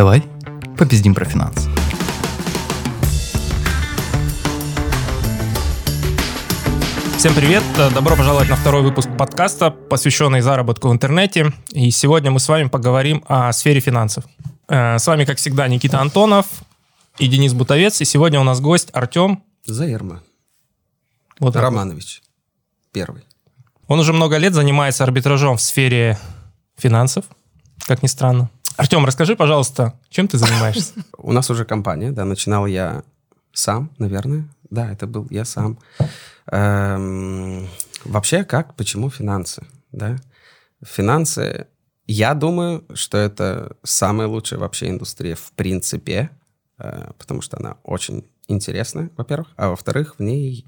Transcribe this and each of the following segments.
Давай попиздим про финансы. Всем привет! Добро пожаловать на второй выпуск подкаста, посвященный заработку в интернете. И сегодня мы с вами поговорим о сфере финансов. Э, С вами, как всегда, Никита Антонов и Денис Бутовец. И сегодня у нас гость Артем. Заерма. Вот. Романович. Первый. Он уже много лет занимается арбитражом в сфере финансов, как ни странно. Артем, расскажи, пожалуйста, чем ты занимаешься? У нас уже компания, да, начинал я сам, наверное. Да, это был я сам. Эм, вообще, как, почему финансы, да? Финансы, я думаю, что это самая лучшая вообще индустрия в принципе, э, потому что она очень интересная, во-первых, а во-вторых, в ней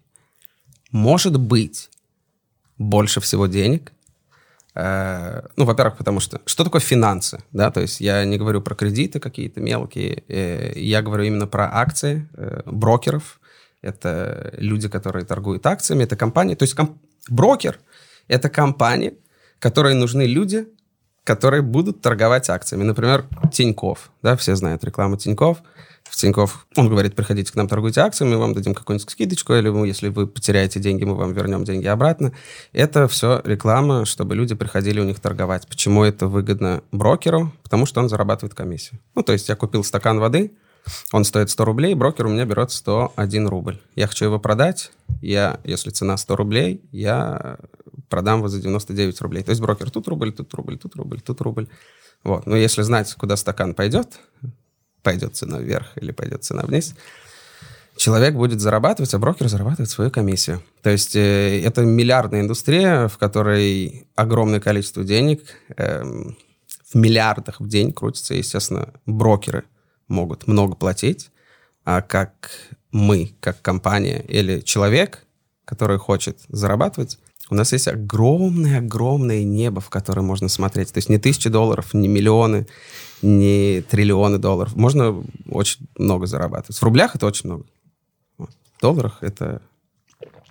может быть больше всего денег. Э, Ну, во-первых, потому что... Что такое финансы? Да, то есть я не говорю про кредиты какие-то мелкие, э, я говорю именно про акции э, брокеров. Это люди, которые торгуют акциями, это компании. То есть ком- брокер — это компании, которые нужны люди, которые будут торговать акциями. Например, Тиньков. Да, все знают рекламу Тиньков. В Тиньков он говорит, приходите к нам, торгуйте акциями, вам дадим какую-нибудь скидочку, или мы, если вы потеряете деньги, мы вам вернем деньги обратно. Это все реклама, чтобы люди приходили у них торговать. Почему это выгодно брокеру? Потому что он зарабатывает комиссию. Ну, то есть я купил стакан воды, он стоит 100 рублей, брокер у меня берет 101 рубль. Я хочу его продать, я, если цена 100 рублей, я продам его за 99 рублей. То есть брокер тут рубль, тут рубль, тут рубль, тут рубль. Вот. Но если знать, куда стакан пойдет, пойдет цена вверх или пойдет цена вниз, человек будет зарабатывать, а брокер зарабатывает свою комиссию. То есть э, это миллиардная индустрия, в которой огромное количество денег, эм, в миллиардах в день крутится. Естественно, брокеры могут много платить, а как мы, как компания или человек, который хочет зарабатывать, у нас есть огромное-огромное небо, в которое можно смотреть. То есть не тысячи долларов, не миллионы, не триллионы долларов. Можно очень много зарабатывать. В рублях это очень много. Вот. В долларах это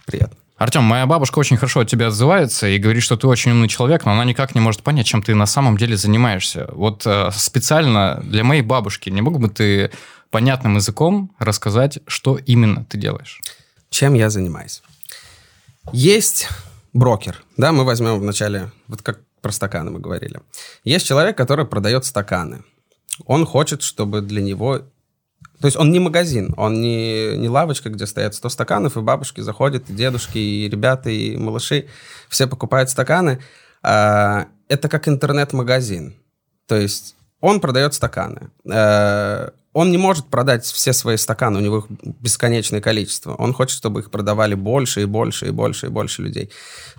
приятно. Артем, моя бабушка очень хорошо от тебя отзывается и говорит, что ты очень умный человек, но она никак не может понять, чем ты на самом деле занимаешься. Вот э, специально для моей бабушки не мог бы ты понятным языком рассказать, что именно ты делаешь? Чем я занимаюсь? Есть брокер, да, мы возьмем вначале, вот как про стаканы мы говорили. Есть человек, который продает стаканы. Он хочет, чтобы для него... То есть он не магазин, он не, не лавочка, где стоят 100 стаканов, и бабушки заходят, и дедушки, и ребята, и малыши, все покупают стаканы. А, Это как интернет-магазин. То есть он продает стаканы. Э, Он не может продать все свои стаканы, у него их бесконечное количество. Он хочет, чтобы их продавали больше и больше и больше и больше людей.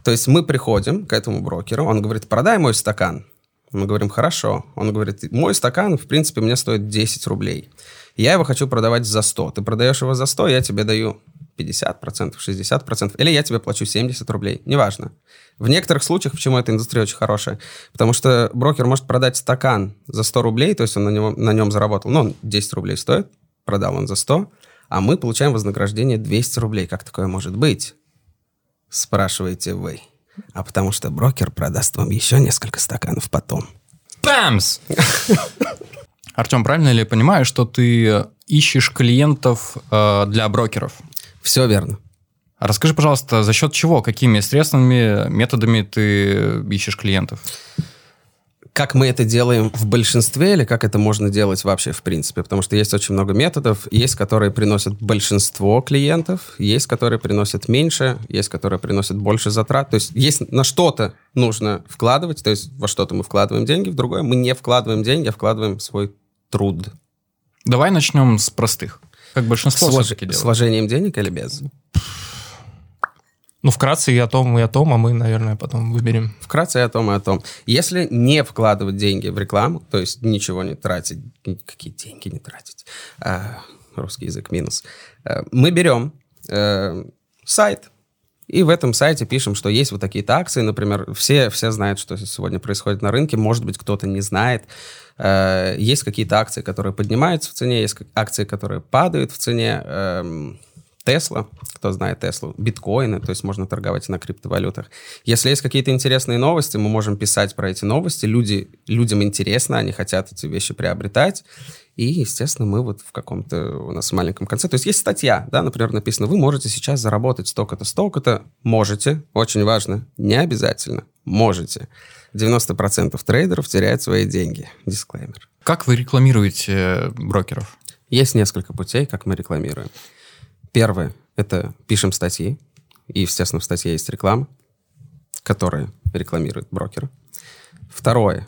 То есть мы приходим к этому брокеру, он говорит, продай мой стакан. Мы говорим, хорошо. Он говорит, мой стакан, в принципе, мне стоит 10 рублей. Я его хочу продавать за 100. Ты продаешь его за 100, я тебе даю 50%, 60%, или я тебе плачу 70 рублей, неважно. В некоторых случаях, почему эта индустрия очень хорошая, потому что брокер может продать стакан за 100 рублей, то есть он на, него, на нем заработал, ну, он 10 рублей стоит, продал он за 100, а мы получаем вознаграждение 200 рублей. Как такое может быть? Спрашиваете вы. А потому что брокер продаст вам еще несколько стаканов потом. Бамс! Артем, правильно ли я понимаю, что ты ищешь клиентов э, для брокеров? Все верно. А Расскажи, пожалуйста, за счет чего, какими средствами, методами ты ищешь клиентов? как мы это делаем в большинстве или как это можно делать вообще в принципе? Потому что есть очень много методов. Есть, которые приносят большинство клиентов, есть, которые приносят меньше, есть, которые приносят больше затрат. То есть есть на что-то нужно вкладывать, то есть во что-то мы вкладываем деньги, в другое мы не вкладываем деньги, а вкладываем свой труд. Давай начнем с простых. Как большинство С, вож- все-таки с делает. вложением денег или без? Ну, вкратце и о том, и о том, а мы, наверное, потом выберем. Вкратце и о том, и о том. Если не вкладывать деньги в рекламу, то есть ничего не тратить, какие деньги не тратить, а, русский язык минус, э, мы берем э, сайт, и в этом сайте пишем, что есть вот такие-то акции, например, все, все знают, что сегодня происходит на рынке, может быть, кто-то не знает. Э, Есть какие-то акции, которые поднимаются в цене, есть акции, которые падают в цене. Тесла, кто знает Теслу, биткоины, то есть можно торговать на криптовалютах. Если есть какие-то интересные новости, мы можем писать про эти новости. Люди, людям интересно, они хотят эти вещи приобретать. И, естественно, мы вот в каком-то у нас маленьком конце. То есть есть статья, да, например, написано, вы можете сейчас заработать столько-то, столько-то. Можете, очень важно, не обязательно, можете. 90% трейдеров теряют свои деньги. Дисклеймер. Как вы рекламируете э, брокеров? Есть несколько путей, как мы рекламируем. Первое — это пишем статьи, и, естественно, в статье есть реклама, которая рекламирует брокера. Второе,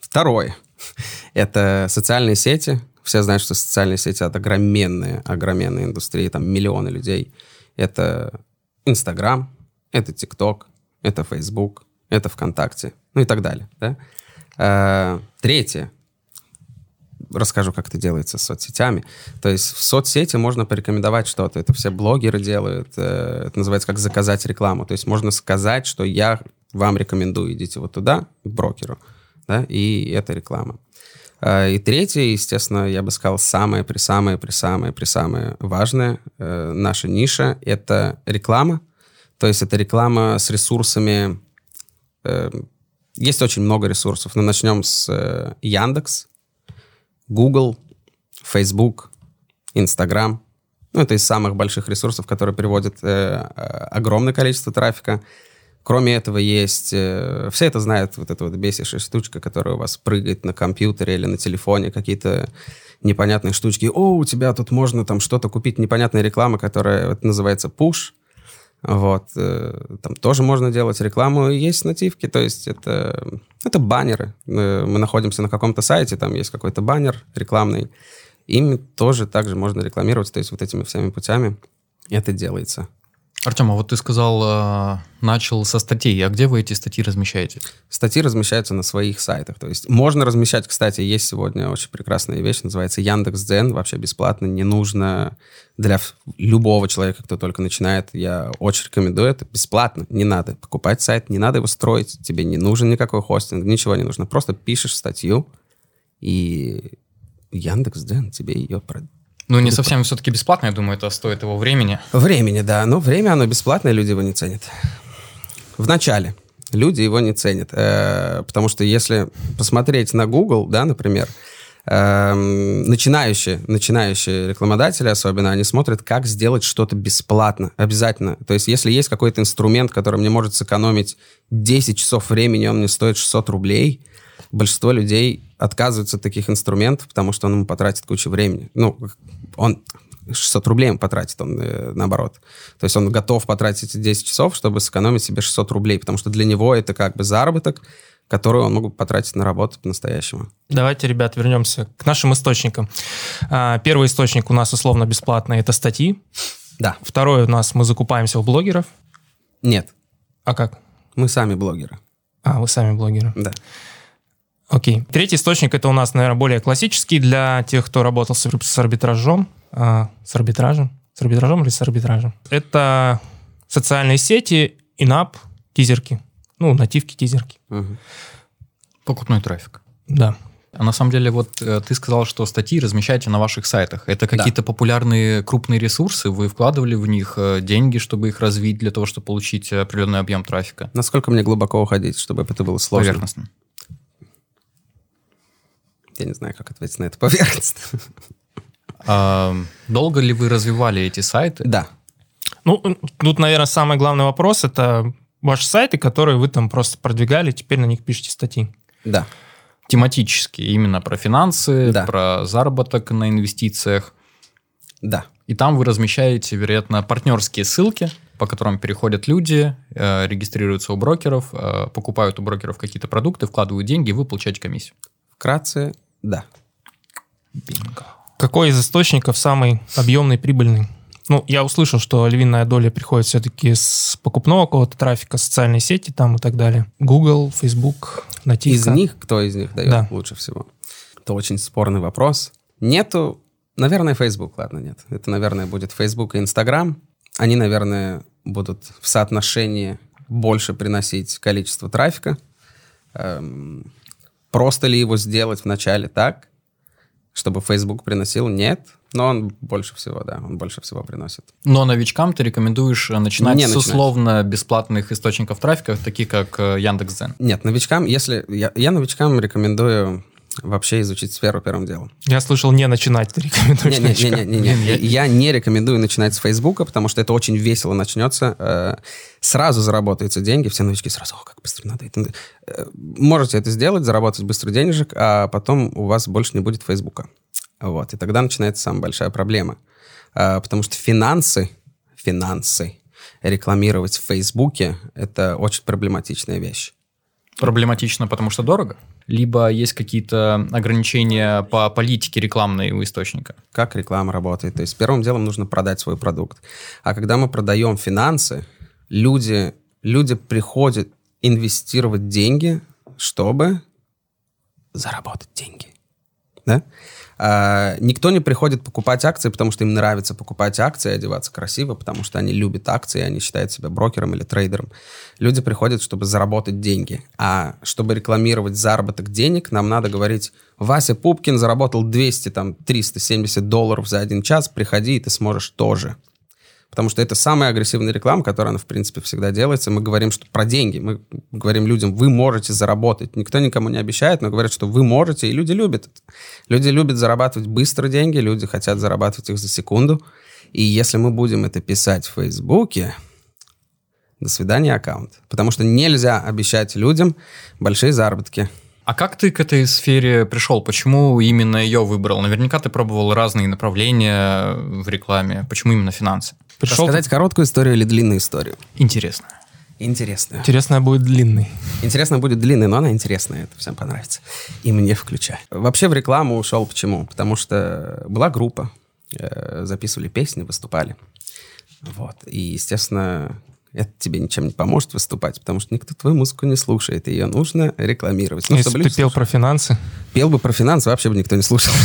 второе — это социальные сети. Все знают, что социальные сети — это огроменная, огроменная индустрия, там миллионы людей. Это Инстаграм, это ТикТок, это Фейсбук, это ВКонтакте, ну и так далее. Да? А, третье расскажу, как это делается с соцсетями. То есть в соцсети можно порекомендовать что-то. Это все блогеры делают. Э, это называется как заказать рекламу. То есть можно сказать, что я вам рекомендую, идите вот туда, к брокеру. Да, и это реклама. А, и третье, естественно, я бы сказал, самое при самое при самое при самое важное э, наша ниша — это реклама. То есть это реклама с ресурсами... Э, есть очень много ресурсов, но начнем с Яндекс. Google, Facebook, Instagram. Ну, это из самых больших ресурсов, которые приводят э, э, огромное количество трафика. Кроме этого есть... Э, все это знают, вот эта вот бесящая штучка, которая у вас прыгает на компьютере или на телефоне, какие-то непонятные штучки. О, у тебя тут можно там что-то купить, непонятная реклама, которая вот, называется push. Вот. Э, там тоже можно делать рекламу. Есть нативки, то есть это, это баннеры. Э, мы находимся на каком-то сайте, там есть какой-то баннер рекламный. Ими тоже также можно рекламировать, то есть вот этими всеми путями это делается. Артем, а вот ты сказал, э, начал со статей. А где вы эти статьи размещаете? Статьи размещаются на своих сайтах. То есть можно размещать, кстати, есть сегодня очень прекрасная вещь, называется Яндекс.Дзен, вообще бесплатно, не нужно для любого человека, кто только начинает. Я очень рекомендую это бесплатно, не надо покупать сайт, не надо его строить, тебе не нужен никакой хостинг, ничего не нужно. Просто пишешь статью, и Яндекс.Дзен тебе ее ну, не совсем все-таки бесплатно, я думаю, это стоит его времени. Времени, да. Но время, оно бесплатное, люди его не ценят. В начале люди его не ценят. Э, потому что если посмотреть на Google, да, например, э, начинающие, начинающие рекламодатели особенно, они смотрят, как сделать что-то бесплатно. Обязательно. То есть если есть какой-то инструмент, который мне может сэкономить 10 часов времени, он мне стоит 600 рублей, большинство людей отказываются от таких инструментов, потому что он ему потратит кучу времени. Ну, он 600 рублей ему потратит, он э, наоборот. То есть он готов потратить эти 10 часов, чтобы сэкономить себе 600 рублей, потому что для него это как бы заработок, который он мог потратить на работу по-настоящему. Давайте, ребят, вернемся к нашим источникам. А, первый источник у нас условно бесплатный, это статьи. Да. Второй у нас мы закупаемся у блогеров. Нет. А как? Мы сами блогеры. А, вы сами блогеры. Да. Окей. Третий источник это у нас, наверное, более классический для тех, кто работал с, с арбитражом. А, с арбитражем? С арбитражом или с арбитражем? Это социальные сети, инап, тизерки. Ну, нативки, тизерки. Угу. Покупной трафик. Да. А на самом деле, вот э, ты сказал, что статьи размещаете на ваших сайтах. Это какие-то да. популярные крупные ресурсы? Вы вкладывали в них э, деньги, чтобы их развить, для того, чтобы получить определенный объем трафика? Насколько мне глубоко уходить, чтобы это было сложно? Поверхностно. Я не знаю, как ответить на это поверхностно. А, долго ли вы развивали эти сайты? Да. Ну, тут, наверное, самый главный вопрос – это ваши сайты, которые вы там просто продвигали, теперь на них пишете статьи. Да. Тематические, именно про финансы, да. про заработок на инвестициях. Да. И там вы размещаете, вероятно, партнерские ссылки, по которым переходят люди, э, регистрируются у брокеров, э, покупают у брокеров какие-то продукты, вкладывают деньги, и вы получаете комиссию. Вкратце, да. Бинго. Какой из источников самый объемный, прибыльный? Ну, я услышал, что львиная доля приходит все-таки с покупного какого-то трафика, социальной сети там и так далее. Google, Facebook, нативка. Из них, кто из них дает да. лучше всего? Это очень спорный вопрос. Нету, наверное, Facebook, ладно, нет. Это, наверное, будет Facebook и Instagram. Они, наверное, будут в соотношении больше приносить количество трафика. Эм, Просто ли его сделать вначале так? чтобы Facebook приносил, нет. Но он больше всего, да, он больше всего приносит. Но новичкам ты рекомендуешь начинать Не с начинать. условно бесплатных источников трафика, таких как э, Яндекс.Дзен. Нет, новичкам, если... Я, я новичкам рекомендую вообще изучить сферу первым делом. Я слышал, не начинать ты рекомендуешь новичкам. Не-не-не, я не рекомендую начинать с Фейсбука, потому что это очень весело начнется. Э, Сразу заработаются деньги, все новички сразу, о, как быстро надо это. Э, Можете это сделать, заработать быстро денежек, а потом у вас больше не будет Фейсбука. Вот, и тогда начинается самая большая проблема. А, Потому что финансы, финансы рекламировать в Фейсбуке – это очень проблематичная вещь. Проблематично, потому что дорого? Либо есть какие-то ограничения по политике рекламной у источника? как реклама работает. То есть первым делом нужно продать свой продукт. А когда мы продаем финансы, люди, люди приходят инвестировать деньги, чтобы заработать деньги. Да? А, никто не приходит покупать акции, потому что им нравится покупать акции, одеваться красиво, потому что они любят акции, они считают себя брокером или трейдером. Люди приходят, чтобы заработать деньги. А чтобы рекламировать заработок денег, нам надо говорить, Вася Пупкин заработал 200, там, 370 долларов за один час, приходи, и ты сможешь тоже. Потому что это самая агрессивная реклама, которая, она, в принципе, всегда делается. Мы говорим что про деньги. Мы говорим людям, вы можете заработать. Никто никому не обещает, но говорят, что вы можете, и люди любят это. Люди любят зарабатывать быстро деньги, люди хотят зарабатывать их за секунду. И если мы будем это писать в Фейсбуке, до свидания аккаунт. Потому что нельзя обещать людям большие заработки. А как ты к этой сфере пришел? Почему именно ее выбрал? Наверняка ты пробовал разные направления в рекламе. Почему именно финансы? Пришел Рассказать короткую историю или длинную историю? Интересно. Интересную. Интересно будет длинный. Интересно будет длинный, но она интересная, это всем понравится. И мне включая. Вообще в рекламу ушел почему? Потому что была группа, э, записывали песни, выступали. Вот. И, естественно, это тебе ничем не поможет выступать, потому что никто твою музыку не слушает, и ее нужно рекламировать. Ну, Если бы ты пел слушали. про финансы, Пел бы про финансы, вообще бы никто не слушал.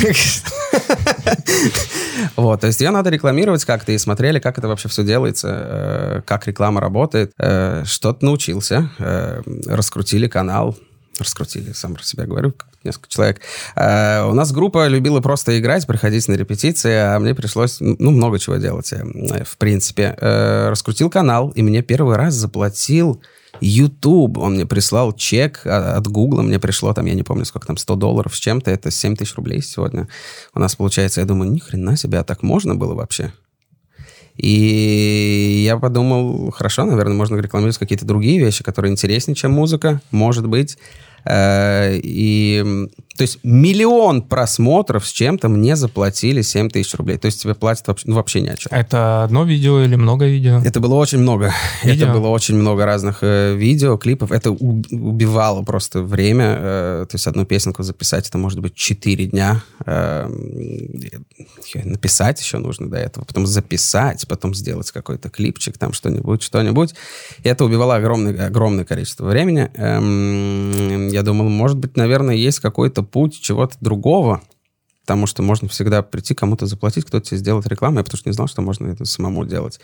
Вот, то есть ее надо рекламировать как-то, и смотрели, как это вообще все делается, э, как реклама работает. Э, Что-то научился, э, раскрутили канал, раскрутили, сам про себя говорю, несколько человек. Э, У нас группа любила просто играть, приходить на репетиции, а мне пришлось, ну, много чего делать, э, в принципе. Э, Раскрутил канал, и мне первый раз заплатил YouTube, он мне прислал чек а, от Гугла, мне пришло там, я не помню, сколько там, 100 долларов с чем-то, это 7 тысяч рублей сегодня у нас получается. Я думаю, ни хрена себе, а так можно было вообще? И я подумал, хорошо, наверное, можно рекламировать какие-то другие вещи, которые интереснее, чем музыка, может быть. Э, И, м, то есть, миллион просмотров с чем-то мне заплатили 7 тысяч рублей. То есть, тебе платят вообще, ну, вообще ни о чем. это одно видео или много видео? Это было очень много. Видео? Это было очень много разных э, видео, клипов. Это убивало просто время. э, то есть одну песенку записать, это может быть 4 дня. Э, написать еще нужно до этого. Потом записать, потом сделать какой-то клипчик, там что-нибудь, что-нибудь. И это убивало огромное, огромное количество времени. Эм, я думал, может быть, наверное, есть какой-то путь чего-то другого. Потому что можно всегда прийти, кому-то заплатить, кто-то тебе сделает рекламу. Я потому что не знал, что можно это самому делать.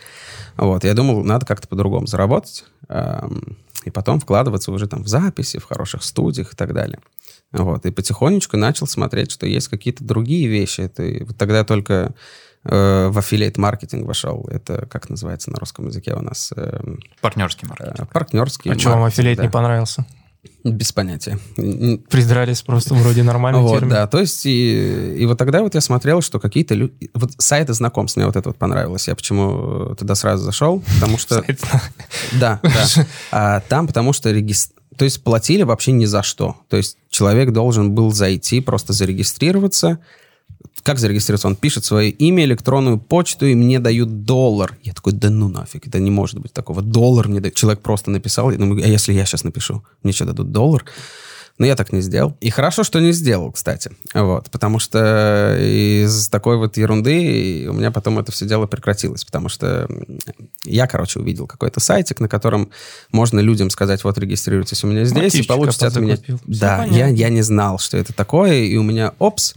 Вот. Я думал, надо как-то по-другому заработать. эм, и потом вкладываться уже там в записи, в хороших студиях и так далее. Вот. И потихонечку начал смотреть, что есть какие-то другие вещи. Это и вот тогда только э, в аффилиат маркетинг вошел. Это как называется на русском языке у нас? Эм, Партнерский маркетинг. э, партнерский А что вам маркетинг, аффилиат да. не понравился? Без понятия. Придрались просто вроде нормальный Вот, термин. да, то есть и, и вот тогда вот я смотрел, что какие-то люди... Вот сайты знакомств, мне вот это вот понравилось. Я почему туда сразу зашел? Потому что... Да, да. А, там потому что регис- То есть платили вообще ни за что. То есть человек должен был зайти, просто зарегистрироваться. Как зарегистрироваться? Он пишет свое имя, электронную почту, и мне дают доллар. Я такой, да ну нафиг, это не может быть такого. Доллар мне дают. Человек просто написал. Я думаю, а если я сейчас напишу? Мне что, дадут доллар? Но я так не сделал. И хорошо, что не сделал, кстати. Вот, потому что из такой вот ерунды у меня потом это все дело прекратилось. Потому что я, короче, увидел какой-то сайтик, на котором можно людям сказать, вот регистрируйтесь у меня здесь, и Мотивчика получите от меня... Всё Да, я, я не знал, что это такое, и у меня, опс,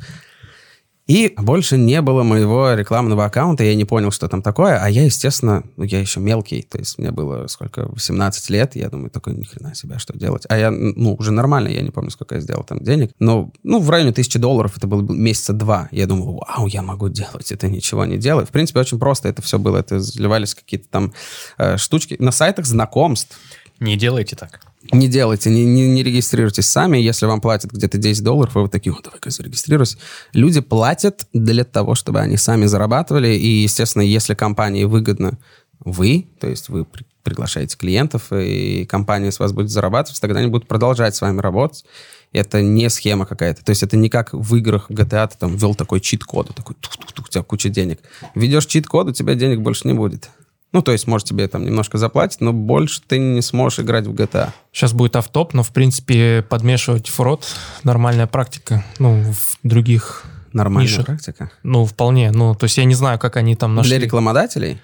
И больше не было моего рекламного аккаунта, я не понял, что там такое, а я, естественно, ну, я еще мелкий, то есть мне было сколько, 18 лет, я думаю, такой, ни хрена себе, что делать. А я, ну, уже нормально, я не помню, сколько я сделал там денег, но, ну, в районе тысячи долларов, это было месяца два. Я думал, вау, я могу делать это, ничего не делаю. В принципе, очень просто это все было, это заливались какие-то там э, штучки. На сайтах знакомств, Не делайте так. Не делайте, не, не, не регистрируйтесь сами. Если вам платят где-то 10 долларов, вы вот такие, давай-ка зарегистрируюсь. Люди платят для того, чтобы они сами зарабатывали. И, естественно, если компании выгодно вы, то есть вы при- приглашаете клиентов, и компания с вас будет зарабатывать, тогда они будут продолжать с вами работать. Это не схема какая-то. То есть это не как в играх GTA ты там ввел такой чит-код, такой тух-тух-тух, у тебя куча денег. Введешь чит-код, у тебя денег больше не будет. Ну, то есть, может, тебе там немножко заплатить, но больше ты не сможешь играть в GTA. Сейчас будет автоп, но, в принципе, подмешивать фрод – нормальная практика. Ну, в других... Нормальная Нишах. практика. Ну, вполне. Ну, то есть я не знаю, как они там нашли. Для рекламодателей?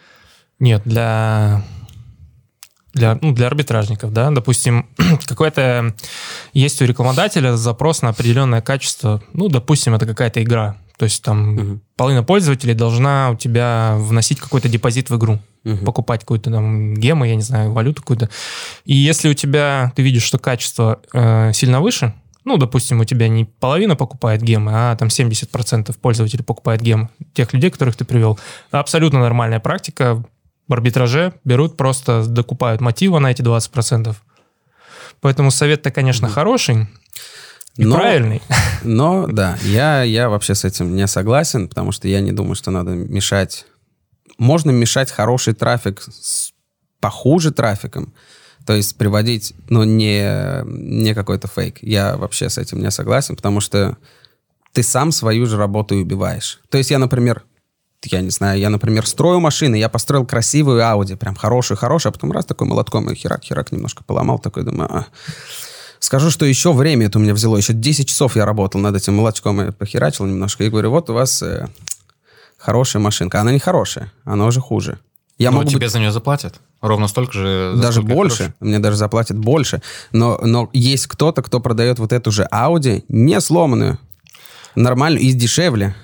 Нет, для... Для, ну, для арбитражников, да, допустим, какой-то есть у рекламодателя запрос на определенное качество, ну, допустим, это какая-то игра, то есть там Мгм. половина пользователей должна у тебя вносить какой-то депозит в игру, Мгм. покупать какую-то там гему, я не знаю, валюту какую-то. И если у тебя, ты видишь, что качество э, сильно выше, ну, допустим, у тебя не половина покупает гемы, а там 70% пользователей покупает гемы, тех людей, которых ты привел. Абсолютно нормальная практика. В арбитраже берут, просто докупают мотива на эти 20%. Поэтому совет-то, конечно, хороший и Но- правильный. Но, да, я, я вообще с этим не согласен, потому что я не думаю, что надо мешать... Можно мешать хороший трафик с похуже трафиком, то есть приводить, ну, не, не какой-то фейк. Я вообще с этим не согласен, потому что ты сам свою же работу и убиваешь. То есть я, например, я не знаю, я, например, строю машины, я построил красивую Audi, прям хорошую-хорошую, а потом раз такой молотком и херак-херак немножко поломал, такой думаю, «А, Скажу, что еще время это у меня взяло. Еще 10 часов я работал над этим молотком и похерачил немножко. И говорю, вот у вас э, хорошая машинка. Она не хорошая, она уже хуже. Я Но могу Ну, тебе быть за нее заплатят. Ровно столько же. за даже больше. хорошая. Мне даже заплатят больше. Но, но есть кто-то, кто продает вот эту же Audi, не сломанную, нормальную и дешевле.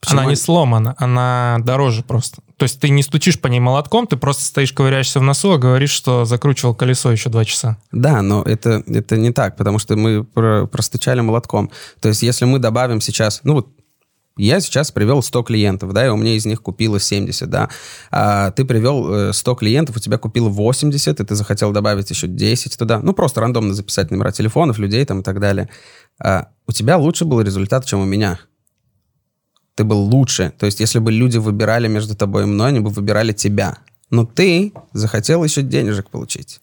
Почему Она не сломана, она дороже просто. То есть ты не стучишь по ней молотком, ты просто стоишь, ковыряешься в носу, а говоришь, что закручивал колесо еще два часа. Да, но это, это не так, потому что мы про- простучали молотком. То есть если мы добавим сейчас, ну вот я сейчас привел 100 клиентов, да, и у меня из них купило 70, да. А ты привел э, 100 клиентов, у тебя купило 80, и ты захотел добавить еще 10 туда. Ну, просто рандомно записать номера телефонов, людей там и так далее. А у тебя лучше был результат, чем у меня. Ты был лучше. То есть если бы люди выбирали между тобой и мной, они бы выбирали тебя. Но ты захотел еще денежек получить.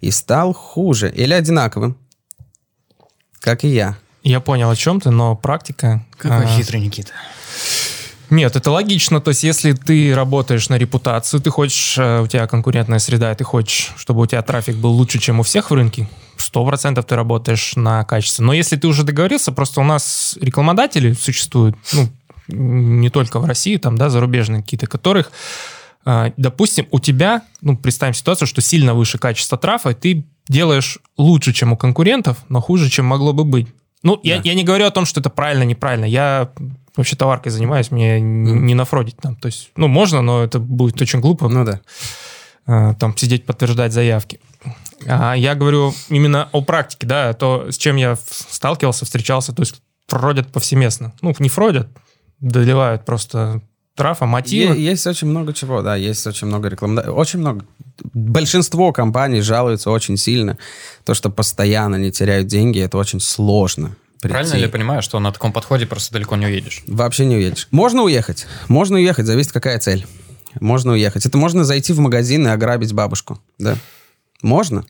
И стал хуже или одинаковым. Как и я. Я понял, о чем ты, но практика... Какой а, хитрый Никита. Нет, это логично. То есть, если ты работаешь на репутацию, ты хочешь, э, у тебя конкурентная среда, и ты хочешь, чтобы у тебя трафик был лучше, чем у всех в рынке, сто процентов ты работаешь на качество. Но если ты уже договорился, просто у нас рекламодатели существуют, ну, не только в России, там, да, зарубежные какие-то, которых, э, допустим, у тебя, ну, представим ситуацию, что сильно выше качество трафа, и ты делаешь лучше, чем у конкурентов, но хуже, чем могло бы быть. Ну, я, Да. я не говорю о том, что это правильно, неправильно. Я вообще товаркой занимаюсь, мне н- не нафродить там. То есть, ну, можно, но это будет очень глупо Ну да. э, там сидеть, подтверждать заявки. А я говорю именно о практике, да, то, с чем я сталкивался, встречался, то есть фродят повсеместно. Ну, не фродят, доливают просто трафа, мотивы. Е- Есть очень много чего, да, есть очень много рекламы. Очень много. Большинство компаний жалуются очень сильно. То, что постоянно не теряют деньги, это очень сложно. прийти. Правильно ли я понимаю, что на таком подходе просто далеко не уедешь? Вообще не уедешь. Можно уехать. Можно уехать, зависит, какая цель. Можно уехать. Это можно зайти в магазин и ограбить бабушку. Да. Можно.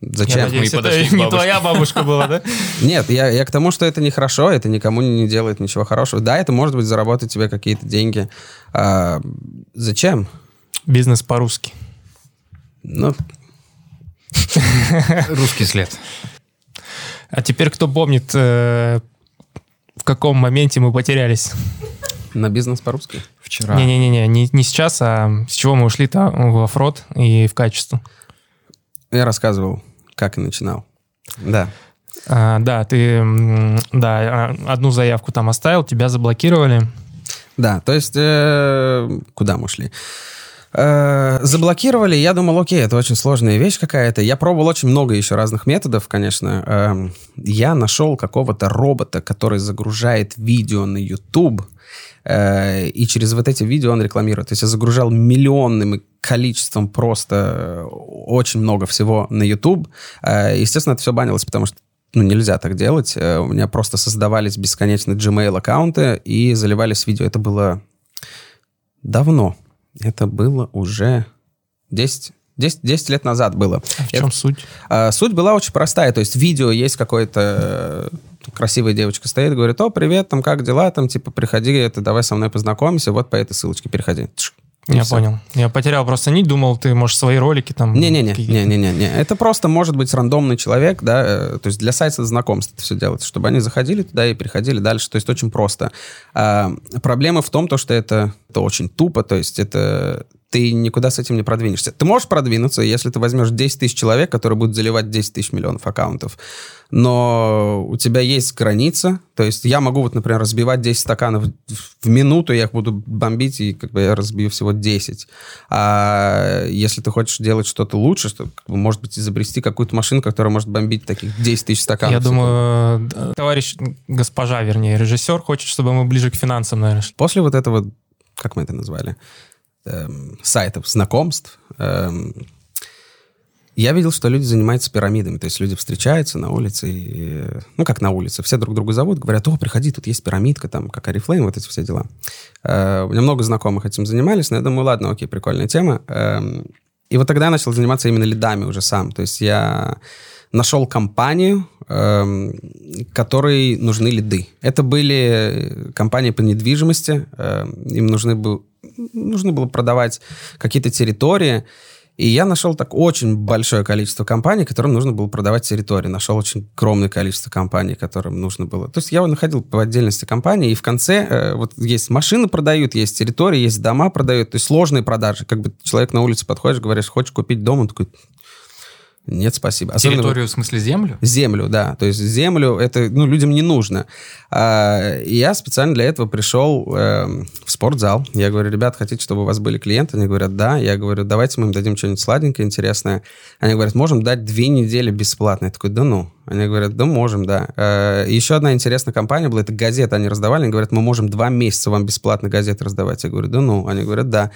Зачем? Я надеюсь, Мы это не твоя бабушка была, да? Нет, я, я к тому, что это нехорошо, это никому не делает ничего хорошего. Да, это может быть заработать тебе какие-то деньги. А, зачем? Бизнес по-русски. Ну, Русский след. А теперь кто помнит, э, в каком моменте мы потерялись? на бизнес по-русски. Вчера. Не-не-не, не, не сейчас, а с чего мы ушли-то в оффроад и в качество. Я рассказывал, как и начинал. Да. А, да, ты да, а, одну заявку там оставил, тебя заблокировали. Да, то есть э, куда мы шли? Э, заблокировали, я думал, окей, это очень сложная вещь какая-то. Я пробовал очень много еще разных методов, конечно. Э, я нашел какого-то робота, который загружает видео на YouTube, и через вот эти видео он рекламирует. То есть я загружал миллионным количеством просто очень много всего на YouTube. Э, естественно, это все банилось, потому что ну, нельзя так делать. Э, у меня просто создавались бесконечно Gmail-аккаунты и заливались видео. Это было давно. Это было уже 10, 10, 10 лет назад было. А в чем это, суть? А, суть была очень простая. То есть видео есть какой-то э, красивая девочка стоит, говорит, о, привет, там как дела, там типа приходи, это давай со мной познакомимся, вот по этой ссылочке переходи. Я все. понял. Я потерял просто нить, думал, ты, можешь свои ролики там... Не-не-не, не-не-не. Это просто может быть рандомный человек, да, э, то есть для сайта знакомств это все делается, чтобы они заходили туда и переходили дальше, то есть очень просто. А, проблема в том, то, что это, это очень тупо, то есть это ты никуда с этим не продвинешься. Ты можешь продвинуться, если ты возьмешь 10 тысяч человек, которые будут заливать 10 тысяч миллионов аккаунтов но у тебя есть граница, то есть я могу вот, например, разбивать 10 стаканов в минуту, я их буду бомбить, и как бы я разбью всего 10. А если ты хочешь делать что-то лучше, что, как бы, может быть, изобрести какую-то машину, которая может бомбить таких 10 тысяч стаканов. Я думаю, товарищ, госпожа, вернее, режиссер хочет, чтобы мы ближе к финансам, наверное. После вот этого, как мы это назвали, эм, сайтов знакомств, эм, я видел, что люди занимаются пирамидами. То есть люди встречаются на улице, и, ну, как на улице, все друг друга зовут, говорят, о, приходи, тут есть пирамидка, там, как Арифлейм, вот эти все дела. Uh, у меня много знакомых этим занимались, но я думаю, ладно, окей, прикольная тема. Uh, и вот тогда я начал заниматься именно лидами уже сам. То есть я нашел компанию, э, которой нужны лиды. Это были компании по недвижимости, э, им нужны, был, нужно было продавать какие-то территории, и я нашел так очень большое количество компаний, которым нужно было продавать территории. Нашел очень огромное количество компаний, которым нужно было. То есть я находил по отдельности компании, и в конце э, вот есть машины продают, есть территории, есть дома продают, то есть сложные продажи. Как бы человек на улице подходишь, говоришь, хочешь купить дом, он такой, нет, спасибо. Особенно Территорию, в смысле, землю? Землю, да. То есть землю, это ну, людям не нужно. А, я специально для этого пришел э, в спортзал. Я говорю, ребят, хотите, чтобы у вас были клиенты? Они говорят, да. Я говорю, давайте мы им дадим что-нибудь сладенькое, интересное. Они говорят, можем дать две недели бесплатно. Я такой, да ну. Они говорят, да можем, да. Э, еще одна интересная компания была, это газета они раздавали. Они говорят, мы можем два месяца вам бесплатно газеты раздавать. Я говорю, да ну. Они говорят, да.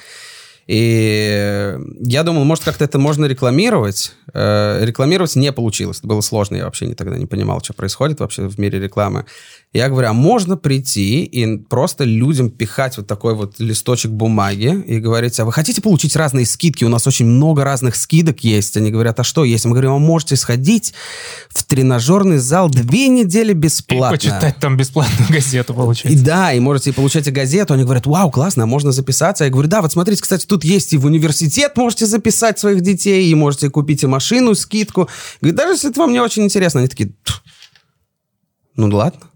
И я думал, может, как-то это можно рекламировать. Э, рекламировать не получилось. Это было сложно. Я вообще не, тогда не понимал, что происходит вообще в мире рекламы. Я говорю, а можно прийти и просто людям пихать вот такой вот листочек бумаги и говорить, а вы хотите получить разные скидки? У нас очень много разных скидок есть. Они говорят, а что есть? Мы говорим, а можете сходить в тренажерный зал две недели бесплатно. И почитать там бесплатную газету, получать. И да, и можете получать и газету. Они говорят, вау, классно, а можно записаться? Я говорю, да, вот смотрите, кстати, тут есть и в университет можете записать своих детей, и можете купить и машину, скидку. Говорит, даже если это вам не очень интересно. Они такие, ну ладно.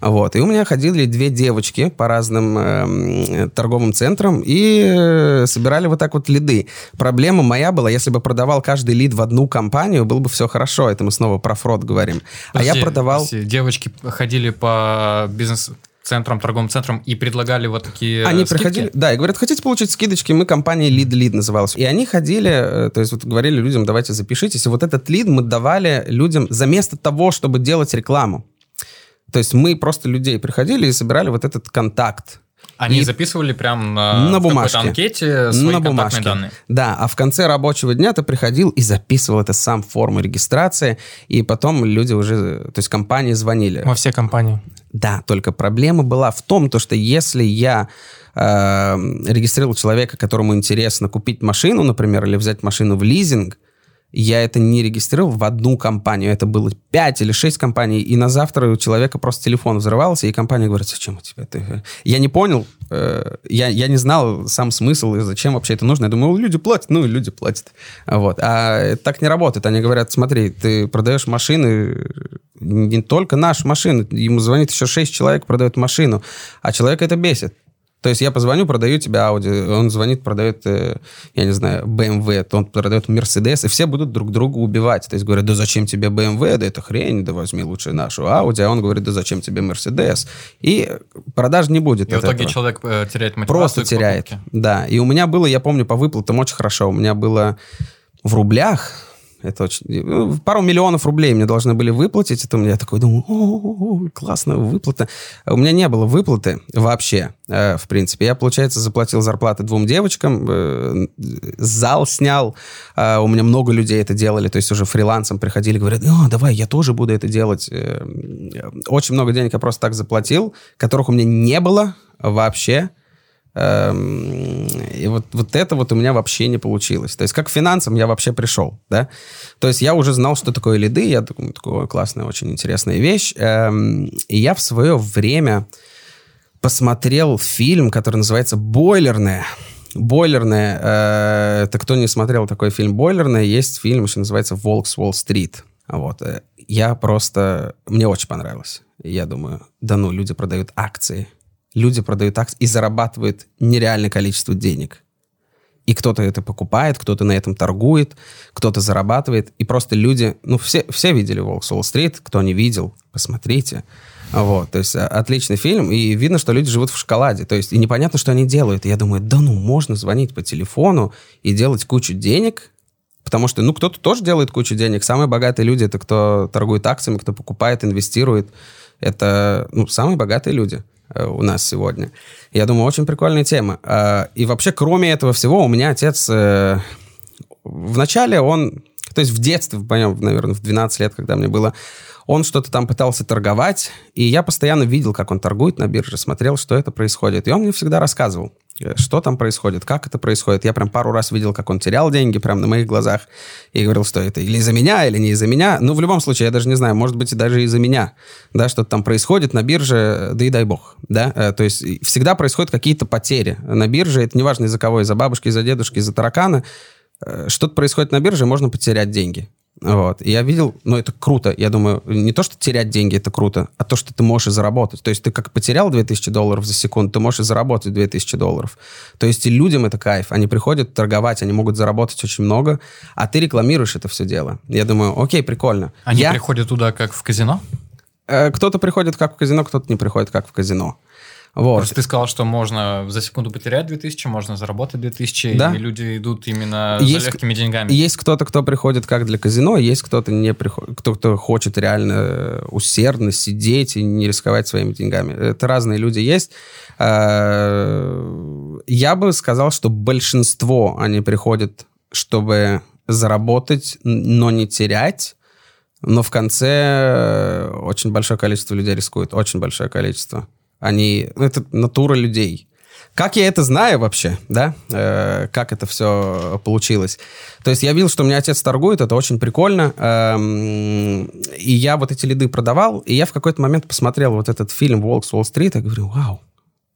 Вот. И у меня ходили две девочки по разным э, торговым центрам и э, собирали вот так вот лиды. Проблема моя была, если бы продавал каждый лид в одну компанию, было бы все хорошо. Это мы снова про фрод говорим. Подожди, а я продавал... Подожди. Девочки ходили по бизнес центрам, торговым центрам и предлагали вот такие Они скидки? приходили, да, и говорят, хотите получить скидочки? Мы компания Lead Lead называлась. И они ходили, э, то есть вот говорили людям, давайте запишитесь. И вот этот лид мы давали людям за место того, чтобы делать рекламу. То есть мы просто людей приходили и собирали вот этот контакт. Они и записывали прям на, на бумажке. анкете свои на бумажке. данные. Да, а в конце рабочего дня ты приходил и записывал это сам в форму регистрации, и потом люди уже, то есть компании звонили. Во все компании. Да, только проблема была в том, то, что если я э, регистрировал человека, которому интересно купить машину, например, или взять машину в лизинг, я это не регистрировал в одну компанию. Это было 5 или 6 компаний. И на завтра у человека просто телефон взрывался, и компания говорит, зачем у тебя это? Я не понял, э, я, я не знал сам смысл и зачем вообще это нужно. Я думаю, люди платят, ну, люди платят. Вот. А так не работает. Они говорят, смотри, ты продаешь машины, не только нашу машину, ему звонит еще 6 человек, продает машину, а человека это бесит. То есть я позвоню, продаю тебе Audi, он звонит, продает, э, я не знаю, BMW, то он продает Mercedes, и все будут друг друга убивать. То есть говорят, да зачем тебе BMW, да это хрень, да возьми лучше нашу Audi, а он говорит, да зачем тебе Mercedes. И продаж не будет И в итоге этого. человек э, теряет мотивацию Просто теряет, да. И у меня было, я помню, по выплатам очень хорошо, у меня было в рублях это очень... Ну, пару миллионов рублей мне должны были выплатить. Это у меня такой думаю, о, классно, выплата. У меня не было выплаты вообще, э, в принципе. Я, получается, заплатил зарплаты двум девочкам, э, зал снял. Э, у меня много людей это делали, то есть уже фрилансом приходили, говорят, о, давай, я тоже буду это делать. Э, очень много денег я просто так заплатил, которых у меня не было вообще. Эм, и вот, вот это вот у меня вообще не получилось. То есть как к финансам я вообще пришел, да? То есть я уже знал, что такое лиды, я думаю, такая классная, очень интересная вещь. Эм, и я в свое время посмотрел фильм, который называется «Бойлерная». «Бойлерная». Э, это кто не смотрел такой фильм «Бойлерная», есть фильм, еще называется «Волк с Уолл-стрит». Вот. Э, я просто... Мне очень понравилось. Я думаю, да ну, люди продают акции – люди продают акции и зарабатывают нереальное количество денег. И кто-то это покупает, кто-то на этом торгует, кто-то зарабатывает. И просто люди, ну, все, все видели «Волк Уолл-стрит», кто не видел, посмотрите. Вот, то есть а, отличный фильм, и видно, что люди живут в шоколаде. То есть и непонятно, что они делают. И я думаю, да ну, можно звонить по телефону и делать кучу денег, потому что, ну, кто-то тоже делает кучу денег. Самые богатые люди — это кто торгует акциями, кто покупает, инвестирует. Это, ну, самые богатые люди. Э, у нас сегодня. Я думаю, очень прикольная тема. А, и вообще, кроме этого всего, у меня отец... Э, вначале он... То есть в детстве, наверное, в 12 лет, когда мне было, он что-то там пытался торговать, и я постоянно видел, как он торгует на бирже, смотрел, что это происходит. И он мне всегда рассказывал. Что там происходит, как это происходит. Я прям пару раз видел, как он терял деньги прямо на моих глазах и говорил, что это или из-за меня, или не из-за меня. Ну, в любом случае, я даже не знаю, может быть, и даже из-за меня, да, что-то там происходит на бирже, да и дай бог, да. Э, то есть всегда происходят какие-то потери на бирже, это неважно из-за кого, из-за бабушки, из-за дедушки, из-за таракана. Э, что-то происходит на бирже, можно потерять деньги. Вот. И я видел, ну, это круто. Я думаю, не то, что терять деньги, это круто, а то, что ты можешь и заработать. То есть ты как потерял 2000 долларов за секунду, ты можешь и заработать 2000 долларов. То есть и людям это кайф. Они приходят торговать, они могут заработать очень много, а ты рекламируешь это все дело. Я думаю, окей, прикольно. Они я... приходят туда как в казино? Э, кто-то приходит как в казино, кто-то не приходит как в казино. Вот. Просто ты сказал, что можно за секунду потерять 2000, можно заработать 2000, да? и люди идут именно есть, за легкими деньгами. Есть кто-то, кто приходит как для казино, есть кто-то, не приходит, кто, кто хочет реально э, усердно сидеть и не рисковать своими деньгами. Это разные люди есть. А, я бы сказал, что большинство они приходят, чтобы заработать, но не терять. Но в конце э, очень большое количество людей рискует, очень большое количество. Они, ну, это натура людей. Как я это знаю вообще, да? Э, как это все получилось? То есть я видел, что у меня отец торгует, это очень прикольно. Эм, и я вот эти лиды продавал, и я в какой-то момент посмотрел вот этот фильм «Волк с Уолл-стрит», и говорю, вау,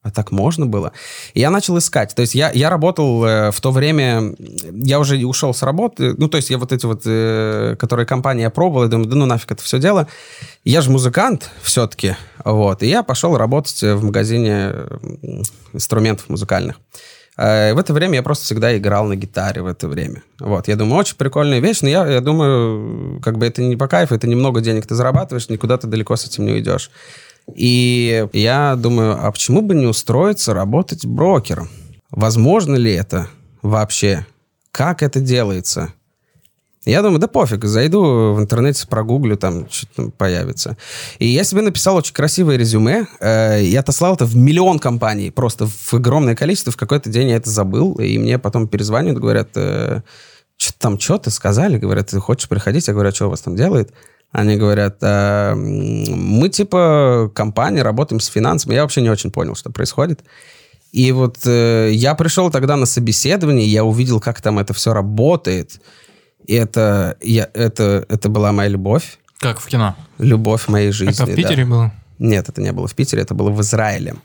а так можно было? И я начал искать. То есть я, я работал э, в то время, я уже ушел с работы, ну, то есть я вот эти вот, э, которые компании я пробовал, я думаю, да ну нафиг это все дело. Я же музыкант все-таки, вот, и я пошел работать в магазине инструментов музыкальных. Э, в это время я просто всегда играл на гитаре в это время. Вот, я думаю, очень прикольная вещь, но я, я думаю, как бы это не по кайфу, это немного денег ты зарабатываешь, никуда ты далеко с этим не уйдешь. И я думаю, а почему бы не устроиться работать брокером? Возможно ли это вообще? Как это делается? Я думаю, да пофиг, зайду в интернете, прогуглю, там что-то появится. И я себе написал очень красивое резюме. Э, я отослал это в миллион компаний, просто в огромное количество. В какой-то день я это забыл, и мне потом перезванивают, говорят, э, что там, что ты сказали? Говорят, ты хочешь приходить? Я говорю, а что у вас там делает? Они говорят, э, мы типа компания, работаем с финансами. Я вообще не очень понял, что происходит. И вот э, я пришел тогда на собеседование, я увидел, как там это все работает. И это, я, это, это была моя любовь. Как в кино? Любовь моей жизни. Это в Питере да. было? Нет, это не было в Питере, это было в Израиле.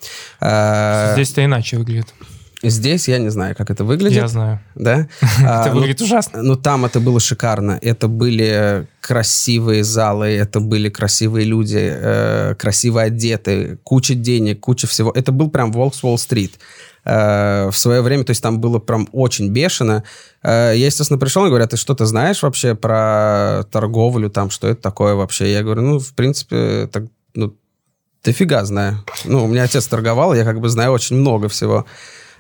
А, Здесь-то иначе выглядит. Здесь я не знаю, как это выглядит. Я знаю. Да? Это А, ну, выглядит ужасно. Ну, там это было шикарно. Это были красивые залы, это были красивые люди, э, красиво одеты, куча денег, куча всего. Это был прям Волкс Уолл-стрит э, в свое время, то есть там было прям очень бешено. Э, я, естественно, пришел и говорю, «А ты что-то знаешь вообще про торговлю, там, что это такое вообще? Я говорю, ну, в принципе, так, ну, дофига знаю. Ну, у меня отец торговал, я как бы знаю очень много всего.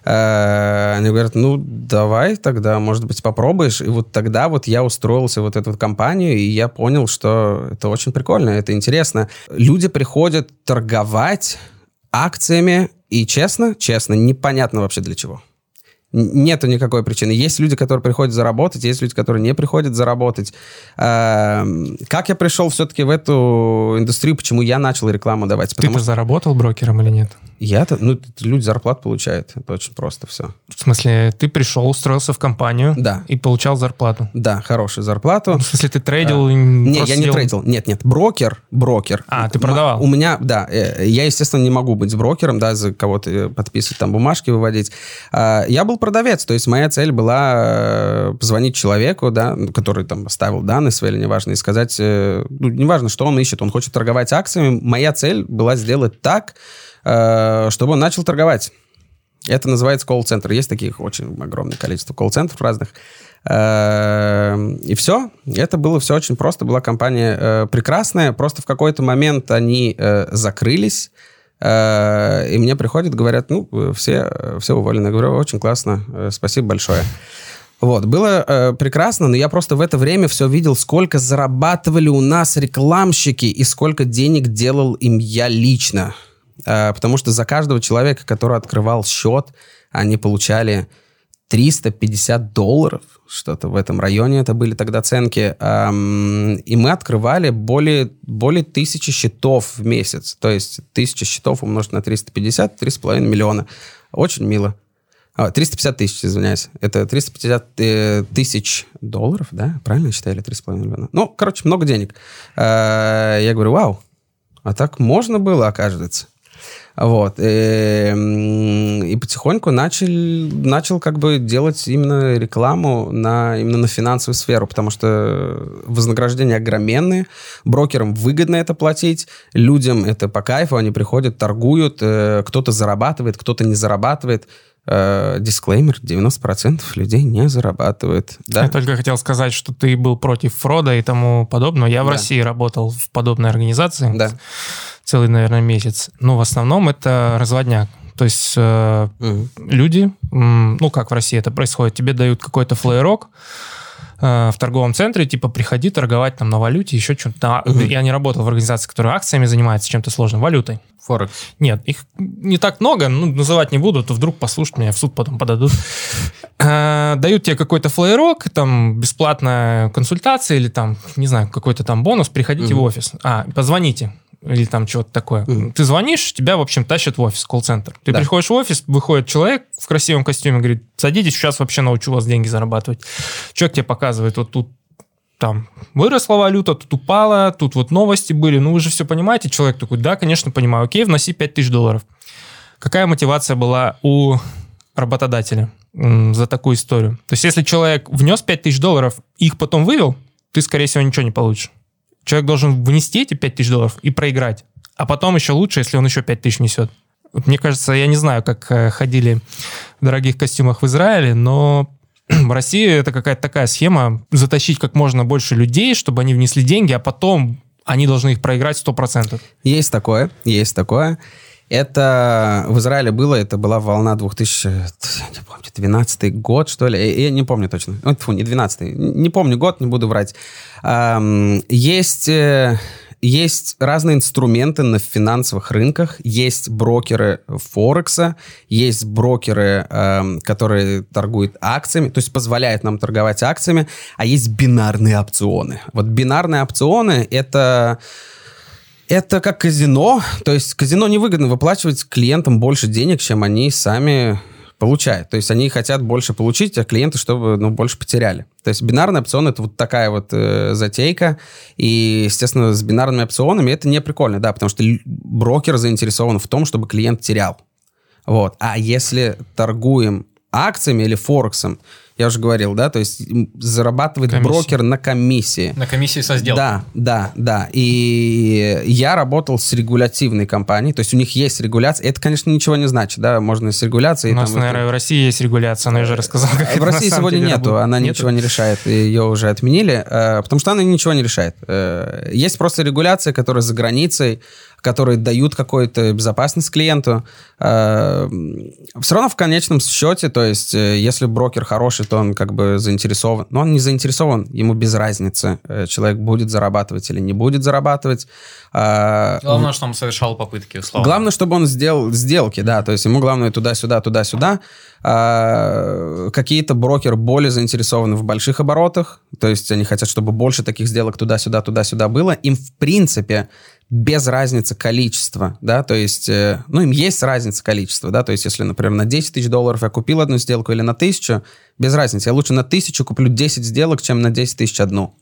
Э, Они говорят, ну, давай тогда, может быть, попробуешь. И вот тогда вот я устроился в вот эту вот компанию, и я понял, что это очень прикольно, это интересно. Люди приходят торговать акциями, и честно, честно, непонятно вообще для чего. Нету никакой причины. Есть люди, которые приходят заработать, есть люди, которые не приходят заработать. Эм, Как я пришел все-таки в эту индустрию, почему я начал рекламу давать? Потому Ты-то заработал брокером или нет? Я-то, ну, люди зарплату получают. Это очень просто все. В смысле, ты пришел, устроился в компанию Да. и получал зарплату. Да, хорошую зарплату. В смысле, ты трейдил? и Не, я не сидел? трейдил. Нет, нет, брокер, брокер. А, ты продавал? У меня, да, э, я, естественно, не могу быть брокером, да, за кого-то э, подписывать, там, бумажки выводить. А, Я был продавец, то есть моя цель была позвонить человеку, да, ну, который там оставил данные свои или неважно, и сказать, ну, неважно, что он ищет, он хочет торговать акциями. Моя цель была сделать так, чтобы он начал торговать. Это называется колл-центр. Есть таких очень огромное количество колл-центров разных. Э, И все. Это было все очень просто. Была компания э, прекрасная. Просто в какой-то момент они э, закрылись. Э, И мне приходят, говорят, ну, э, все, э, все уволены. Я говорю, очень классно, э, спасибо большое. Вот, было э, прекрасно, но я просто в это время все видел, сколько зарабатывали у нас рекламщики и сколько денег делал им я лично. Э, потому что за каждого человека, который открывал счет, они получали 350 долларов, что-то в этом районе это были тогда ценки. Эм, И мы открывали более, более тысячи счетов в месяц. То есть тысяча счетов умножить на 350, 3,5 миллиона. Очень мило. А, 350 тысяч, извиняюсь. Это 350 э, тысяч долларов, да? Правильно или 3,5 миллиона? Ну, короче, много денег. Э, Я говорю, вау, а так можно было, оказывается. Вот. э, м, И потихоньку начал, начал как бы делать именно рекламу на, именно на финансовую сферу, потому что вознаграждения огроменные, брокерам выгодно это платить, людям это по кайфу, они приходят, торгуют, э, кто-то зарабатывает, кто-то не зарабатывает. Э, Дисклеймер, 90% людей не зарабатывают. Да? Я только хотел сказать, что ты был против фрода и тому подобного. Я в Да. России работал в подобной организации Да. Целый, наверное, месяц. Но в основном это разводняк. То есть э, Мгм. люди, ну как в России это происходит, тебе дают какой-то флеерок э, в торговом центре, типа приходи торговать там на валюте, еще что-то. Мгм. Я не работал в организации, которая акциями занимается, чем-то сложным, валютой. Форекс. Нет, их не так много, ну, называть не буду, то вдруг послушают меня, в суд потом подадут. Э, Дают тебе какой-то флеерок, там, бесплатная консультация или там, не знаю, какой-то там бонус, приходите в офис. А, позвоните. Или там что-то такое. Мгм. Ты звонишь, тебя, в общем, тащат в офис, колл-центр. Ты Да. приходишь в офис, выходит человек в красивом костюме, говорит, садитесь, сейчас вообще научу вас деньги зарабатывать. Человек тебе показывает, вот тут там выросла валюта, тут упала, тут вот новости были. Ну, вы же все понимаете. Человек такой, да, конечно, понимаю. Окей, вноси 5000 долларов. Какая мотивация была у работодателя за такую историю? То есть, если человек внес 5000 долларов, их потом вывел, ты, скорее всего, ничего не получишь. Человек должен внести эти 5000 долларов и проиграть. А потом еще лучше, если он еще 5000 несет. Вот Мне кажется, я не знаю, как э, ходили в дорогих костюмах в Израиле, но в России это какая-то такая схема затащить как можно больше людей, чтобы они внесли деньги, а потом они должны их проиграть 100%. Есть такое, есть такое. Это в Израиле было, это была волна 2000, я не помню, 12 год, что ли, я, не помню точно. Ой, Фу, не 12 не помню год, не буду врать. Есть, э, есть разные инструменты на финансовых рынках, есть брокеры Форекса, есть брокеры, которые торгуют акциями, то есть позволяют нам торговать акциями, а есть бинарные опционы. Вот бинарные опционы — это это как казино, то есть казино невыгодно выплачивать клиентам больше денег, чем они сами получают. То есть они хотят больше получить, а клиенты, чтобы ну, больше потеряли. То есть бинарный опцион это вот такая вот э, затейка. И, естественно, с бинарными опционами это не прикольно, да, потому что брокер заинтересован в том, чтобы клиент терял. Вот. А если торгуем акциями или Форексом, я уже говорил, да, то есть зарабатывает Комиссия. брокер на комиссии. На комиссии со сделкой. Да, да, да. И я работал с регулятивной компанией, то есть у них есть регуляция. Это, конечно, ничего не значит, да, можно с регуляцией. У нас, там, наверное, в России есть регуляция, но я же рассказал, как в это России сегодня нету, работает. она Нету? ничего не решает, ее уже отменили, э, потому что она ничего не решает. Э, Есть просто регуляции, которые за границей, которые дают какую-то безопасность клиенту. Все равно в конечном счете, то есть, э, если брокер хороший, то он как бы заинтересован. Но он не заинтересован, ему без разницы, э, человек будет зарабатывать или не будет зарабатывать. А, Главное, что он совершал попытки, условно. Главное, чтобы он сделал сделки, да, то есть ему главное туда-сюда, туда-сюда. А, какие-то брокеры более заинтересованы в больших оборотах, то есть они хотят, чтобы больше таких сделок туда-сюда, туда-сюда было. Им, в принципе, без разницы количества, да, то есть, э, ну, им есть разница количества, да, то есть, если, например, на 10 тысяч долларов я купил одну сделку или на тысячу, без разницы, я лучше на тысячу куплю 10 сделок, чем на 10 тысяч одну.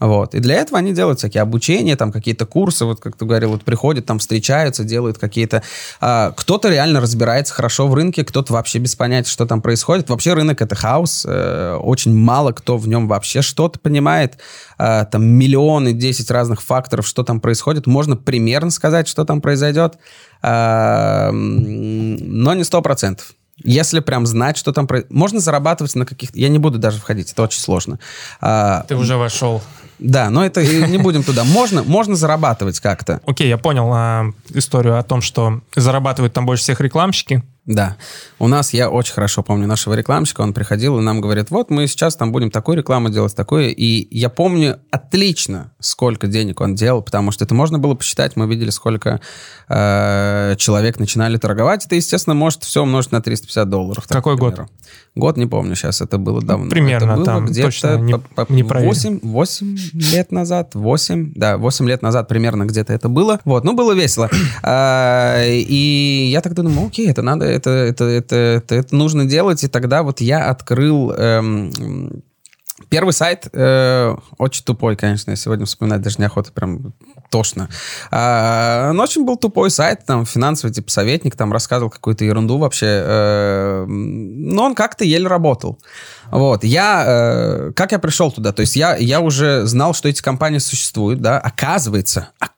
Вот. И для этого они делают всякие обучения, там какие-то курсы, вот как ты говорил, вот приходят, там встречаются, делают какие-то... а, кто-то реально разбирается хорошо в рынке, кто-то вообще без понятия, что там происходит. Вообще рынок — это хаос, э, очень мало кто в нем вообще что-то понимает. А, там миллионы, 10 разных факторов, что там происходит. Можно примерно сказать, что там произойдет, а, м, но не 100%. Если прям знать, что там происходит. Можно зарабатывать на каких-то... Я не буду даже входить, это очень сложно. А, Ты уже вошел. Да, но это не будем туда. Можно, можно зарабатывать как-то. Окей, я понял а, историю о том, что зарабатывают там больше всех рекламщики. Да. У нас, я очень хорошо помню нашего рекламщика, он приходил и нам говорит, вот мы сейчас там будем такую рекламу делать, такое. И я помню отлично, сколько денег он делал, потому что это можно было посчитать, мы видели, сколько э, человек начинали торговать. Это, естественно, может все умножить на 350 долларов. так, Какой год? Год не помню сейчас, это было давно. примерно это было там, где-то точно не- по- по- не проверю. 8, 8 лет назад, 8, да, 8 лет назад примерно где-то это было. Вот, ну, было весело. А, И я тогда думал, окей, это надо, это, это, это, это, это нужно делать. И тогда вот я открыл эм, Первый сайт э, очень тупой, конечно, я сегодня вспоминать даже неохота, прям тошно. А, но очень был тупой сайт, там финансовый типа советник, там рассказывал какую-то ерунду вообще. э, но он как-то еле работал. Вот, я, э, как я пришел туда? То есть я, я уже знал, что эти компании существуют, да, оказывается, оказывается,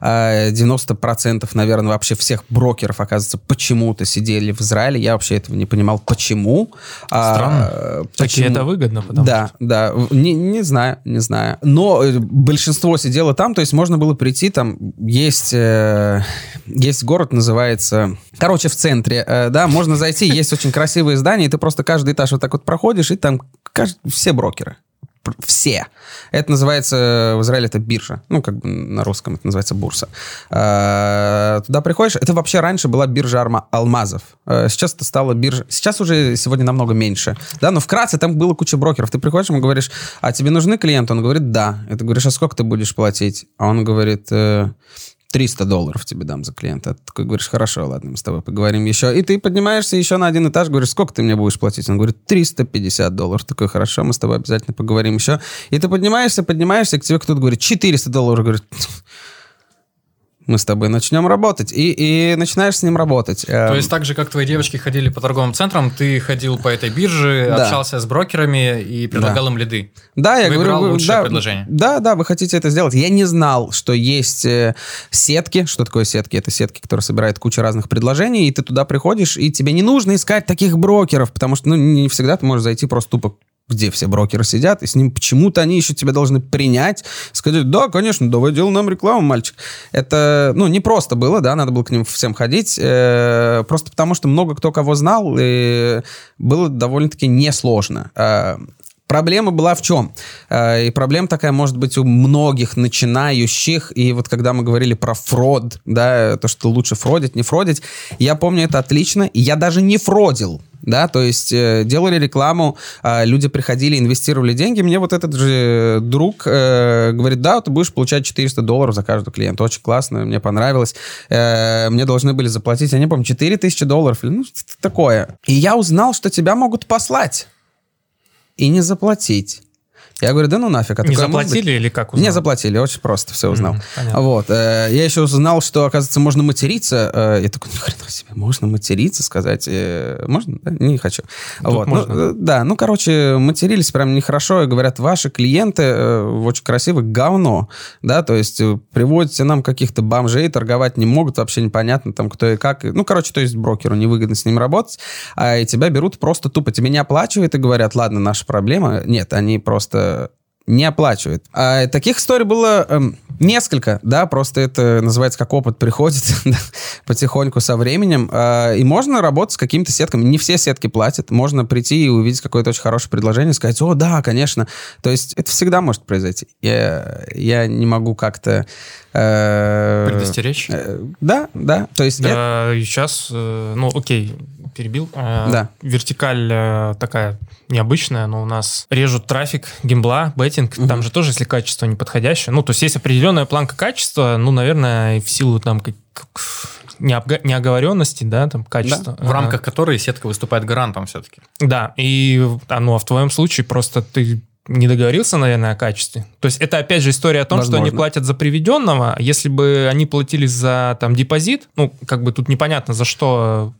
э, 90%, наверное, вообще всех брокеров, оказывается, почему-то сидели в Израиле. Я вообще этого не понимал, почему. А, Странно. Так и это выгодно, потому да, да, не, не знаю, не знаю. Но э, большинство сидело там, то есть можно было прийти, там есть, э, есть город, называется, короче, в центре, э, да, можно зайти, есть очень красивые здания, и ты просто каждый этаж вот так вот проходишь, и там все брокеры. Все. Это называется, э, в Израиле это биржа. Ну, как бы на русском это называется бурса. Э, Туда приходишь, это вообще раньше была биржа арма- алмазов. Э, Сейчас это стала биржа... Сейчас уже сегодня намного меньше. Да, но вкратце там было куча брокеров. Ты приходишь, ему говоришь, а тебе нужны клиенты? Он говорит, да. И ты говоришь, а сколько ты будешь платить? А он говорит, «Э, 300 долларов тебе дам за клиента. Ты такой говоришь, хорошо, ладно, мы с тобой поговорим еще. И ты поднимаешься еще на один этаж, говоришь, сколько ты мне будешь платить? Он говорит, 350 долларов. Такой, хорошо, мы с тобой обязательно поговорим еще. И ты поднимаешься, поднимаешься, и к тебе кто-то говорит, 400 долларов. Говорит, мы с тобой начнем работать. И, и начинаешь с ним работать. Эм, То есть так же, как твои девочки ходили по торговым центрам, ты ходил по этой бирже, Да. общался с брокерами и предлагал им лиды. Да, я Выбирал говорю, лучшее да, предложение. Да, да, вы хотите это сделать. Я не знал, что есть э, сетки. Что такое сетки? Это сетки, которые собирают кучу разных предложений, и ты туда приходишь, и тебе не нужно искать таких брокеров, потому что ну, не всегда ты можешь зайти просто тупо где все брокеры сидят, и с ним почему-то они еще тебя должны принять, сказать, да, конечно, давай делай нам рекламу, мальчик. Это, ну, не просто было, да, надо было к ним всем ходить, э, просто потому что много кто кого знал, и было довольно-таки несложно. Э, Проблема была в чем? Э, И проблема такая может быть у многих начинающих. И вот когда мы говорили про фрод, да, то, что лучше фродить, не фродить, я помню это отлично. И я даже не фродил. Да, то есть э, делали рекламу, э, люди приходили, инвестировали деньги. Мне вот этот же друг э, говорит, да, ты будешь получать 400 долларов за каждого клиента. Очень классно, мне понравилось. Э, мне должны были заплатить, я не помню, 4000 долларов или ну, что-то такое. И я узнал, что тебя могут послать и не заплатить. Я говорю, да ну нафиг. А Не такое заплатили или как узнал? Не заплатили, очень просто все узнал. Понятно. Вот. э, Я еще узнал, что, оказывается, можно материться. Э, Я такой, ни хрена себе, можно материться, сказать. э, Можно? Да? Не хочу. Вот. Ну, можно. э, да, ну, короче, матерились прям нехорошо. И говорят, ваши клиенты э, очень красивые, говно. Да, то есть э, приводите нам каких-то бомжей, торговать не могут, вообще непонятно там кто и как. Ну, короче, то есть брокеру невыгодно с ним работать, а и тебя берут просто тупо. Тебе не оплачивают и говорят, ладно, наша проблема. Нет, они просто не оплачивает. А таких историй было эм, несколько, да, просто это называется как опыт приходит потихоньку со временем. А, и можно работать с какими-то сетками. Не все сетки платят. Можно прийти и увидеть какое-то очень хорошее предложение, сказать, о, да, конечно. То есть это всегда может произойти. Я, я не могу как-то... э, Предостеречь? э, да, да. То есть это- Да, и сейчас, э, ну, окей, перебил. Э, Да. Вертикаль э, такая необычная, но у нас режут трафик, гимбла, беттинг. Там же тоже, если качество неподходящее. Ну, то есть есть определенная планка качества, ну, наверное, в силу там как- неоговоренности, да, там качества. В рамках которой сетка выступает гарантом все-таки. Да, и а, ну, а в твоем случае просто ты не договорился, наверное, о качестве. То есть это опять же история о том, что они Возможно. платят за приведенного. Если бы они платили за там депозит, ну, как бы тут непонятно, за что,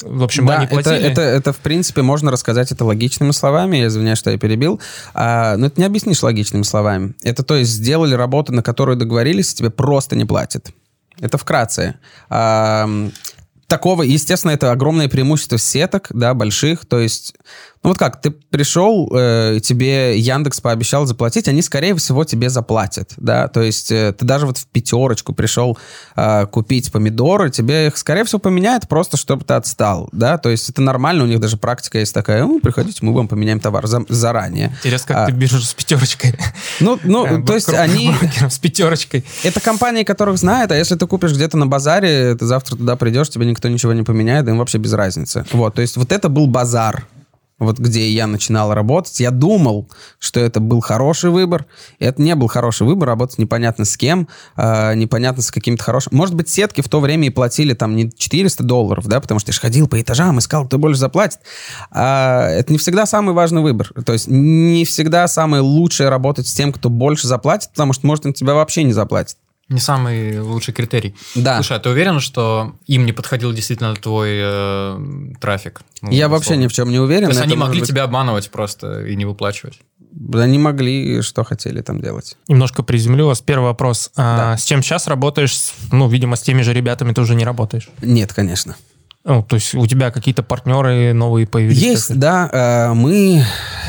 в общем, да, они это, платили. это, это, в принципе, можно рассказать это логичными словами. Я извиняюсь, что я перебил. А, но это не объяснишь логичными словами. Это, то есть, сделали работу, на которую договорились, тебе просто не платят. Это вкратце. А, такого, естественно, это огромное преимущество сеток, да, больших. То есть, ну вот как, ты пришел, э, и тебе Яндекс пообещал заплатить, они, скорее всего, тебе заплатят, да. То есть, э, ты даже вот в пятерочку пришел э, купить помидоры, тебе их, скорее всего, поменяют просто, чтобы ты отстал, да. То есть, это нормально, у них даже практика есть такая, ну, приходите, мы вам поменяем товар за- заранее. Интересно, как А. ты бежишь с пятерочкой. Ну, ну Э, то есть, они... с пятерочкой. Это компании, которых знают, а если ты купишь где-то на базаре, ты завтра туда придешь, тебе никто ничего не поменяет, им вообще без разницы. Вот, то есть вот это был базар, вот где я начинал работать. Я думал, что это был хороший выбор. Это не был хороший выбор, работать непонятно с кем, э, непонятно с каким-то хорошим... Может быть, сетки в то время и платили там не 400 долларов, да, потому что я же ходил по этажам, искал, кто больше заплатит. А это не всегда самый важный выбор. То есть не всегда самое лучшее работать с тем, кто больше заплатит, потому что, может, он тебя вообще не заплатит. Не самый лучший критерий. Да. Слушай, а ты уверен, что им не подходил действительно твой э, трафик? Ну, Я вообще условно. ни в чем не уверен. То есть они могли быть- тебя обманывать просто и не выплачивать? Они могли, что хотели там делать. Немножко приземлю вас. Первый вопрос. А Да. С чем сейчас работаешь? Ну, видимо, с теми же ребятами ты уже не работаешь. Нет, конечно. Ну, то есть у тебя какие-то партнеры новые появились? Есть, да. э, Мы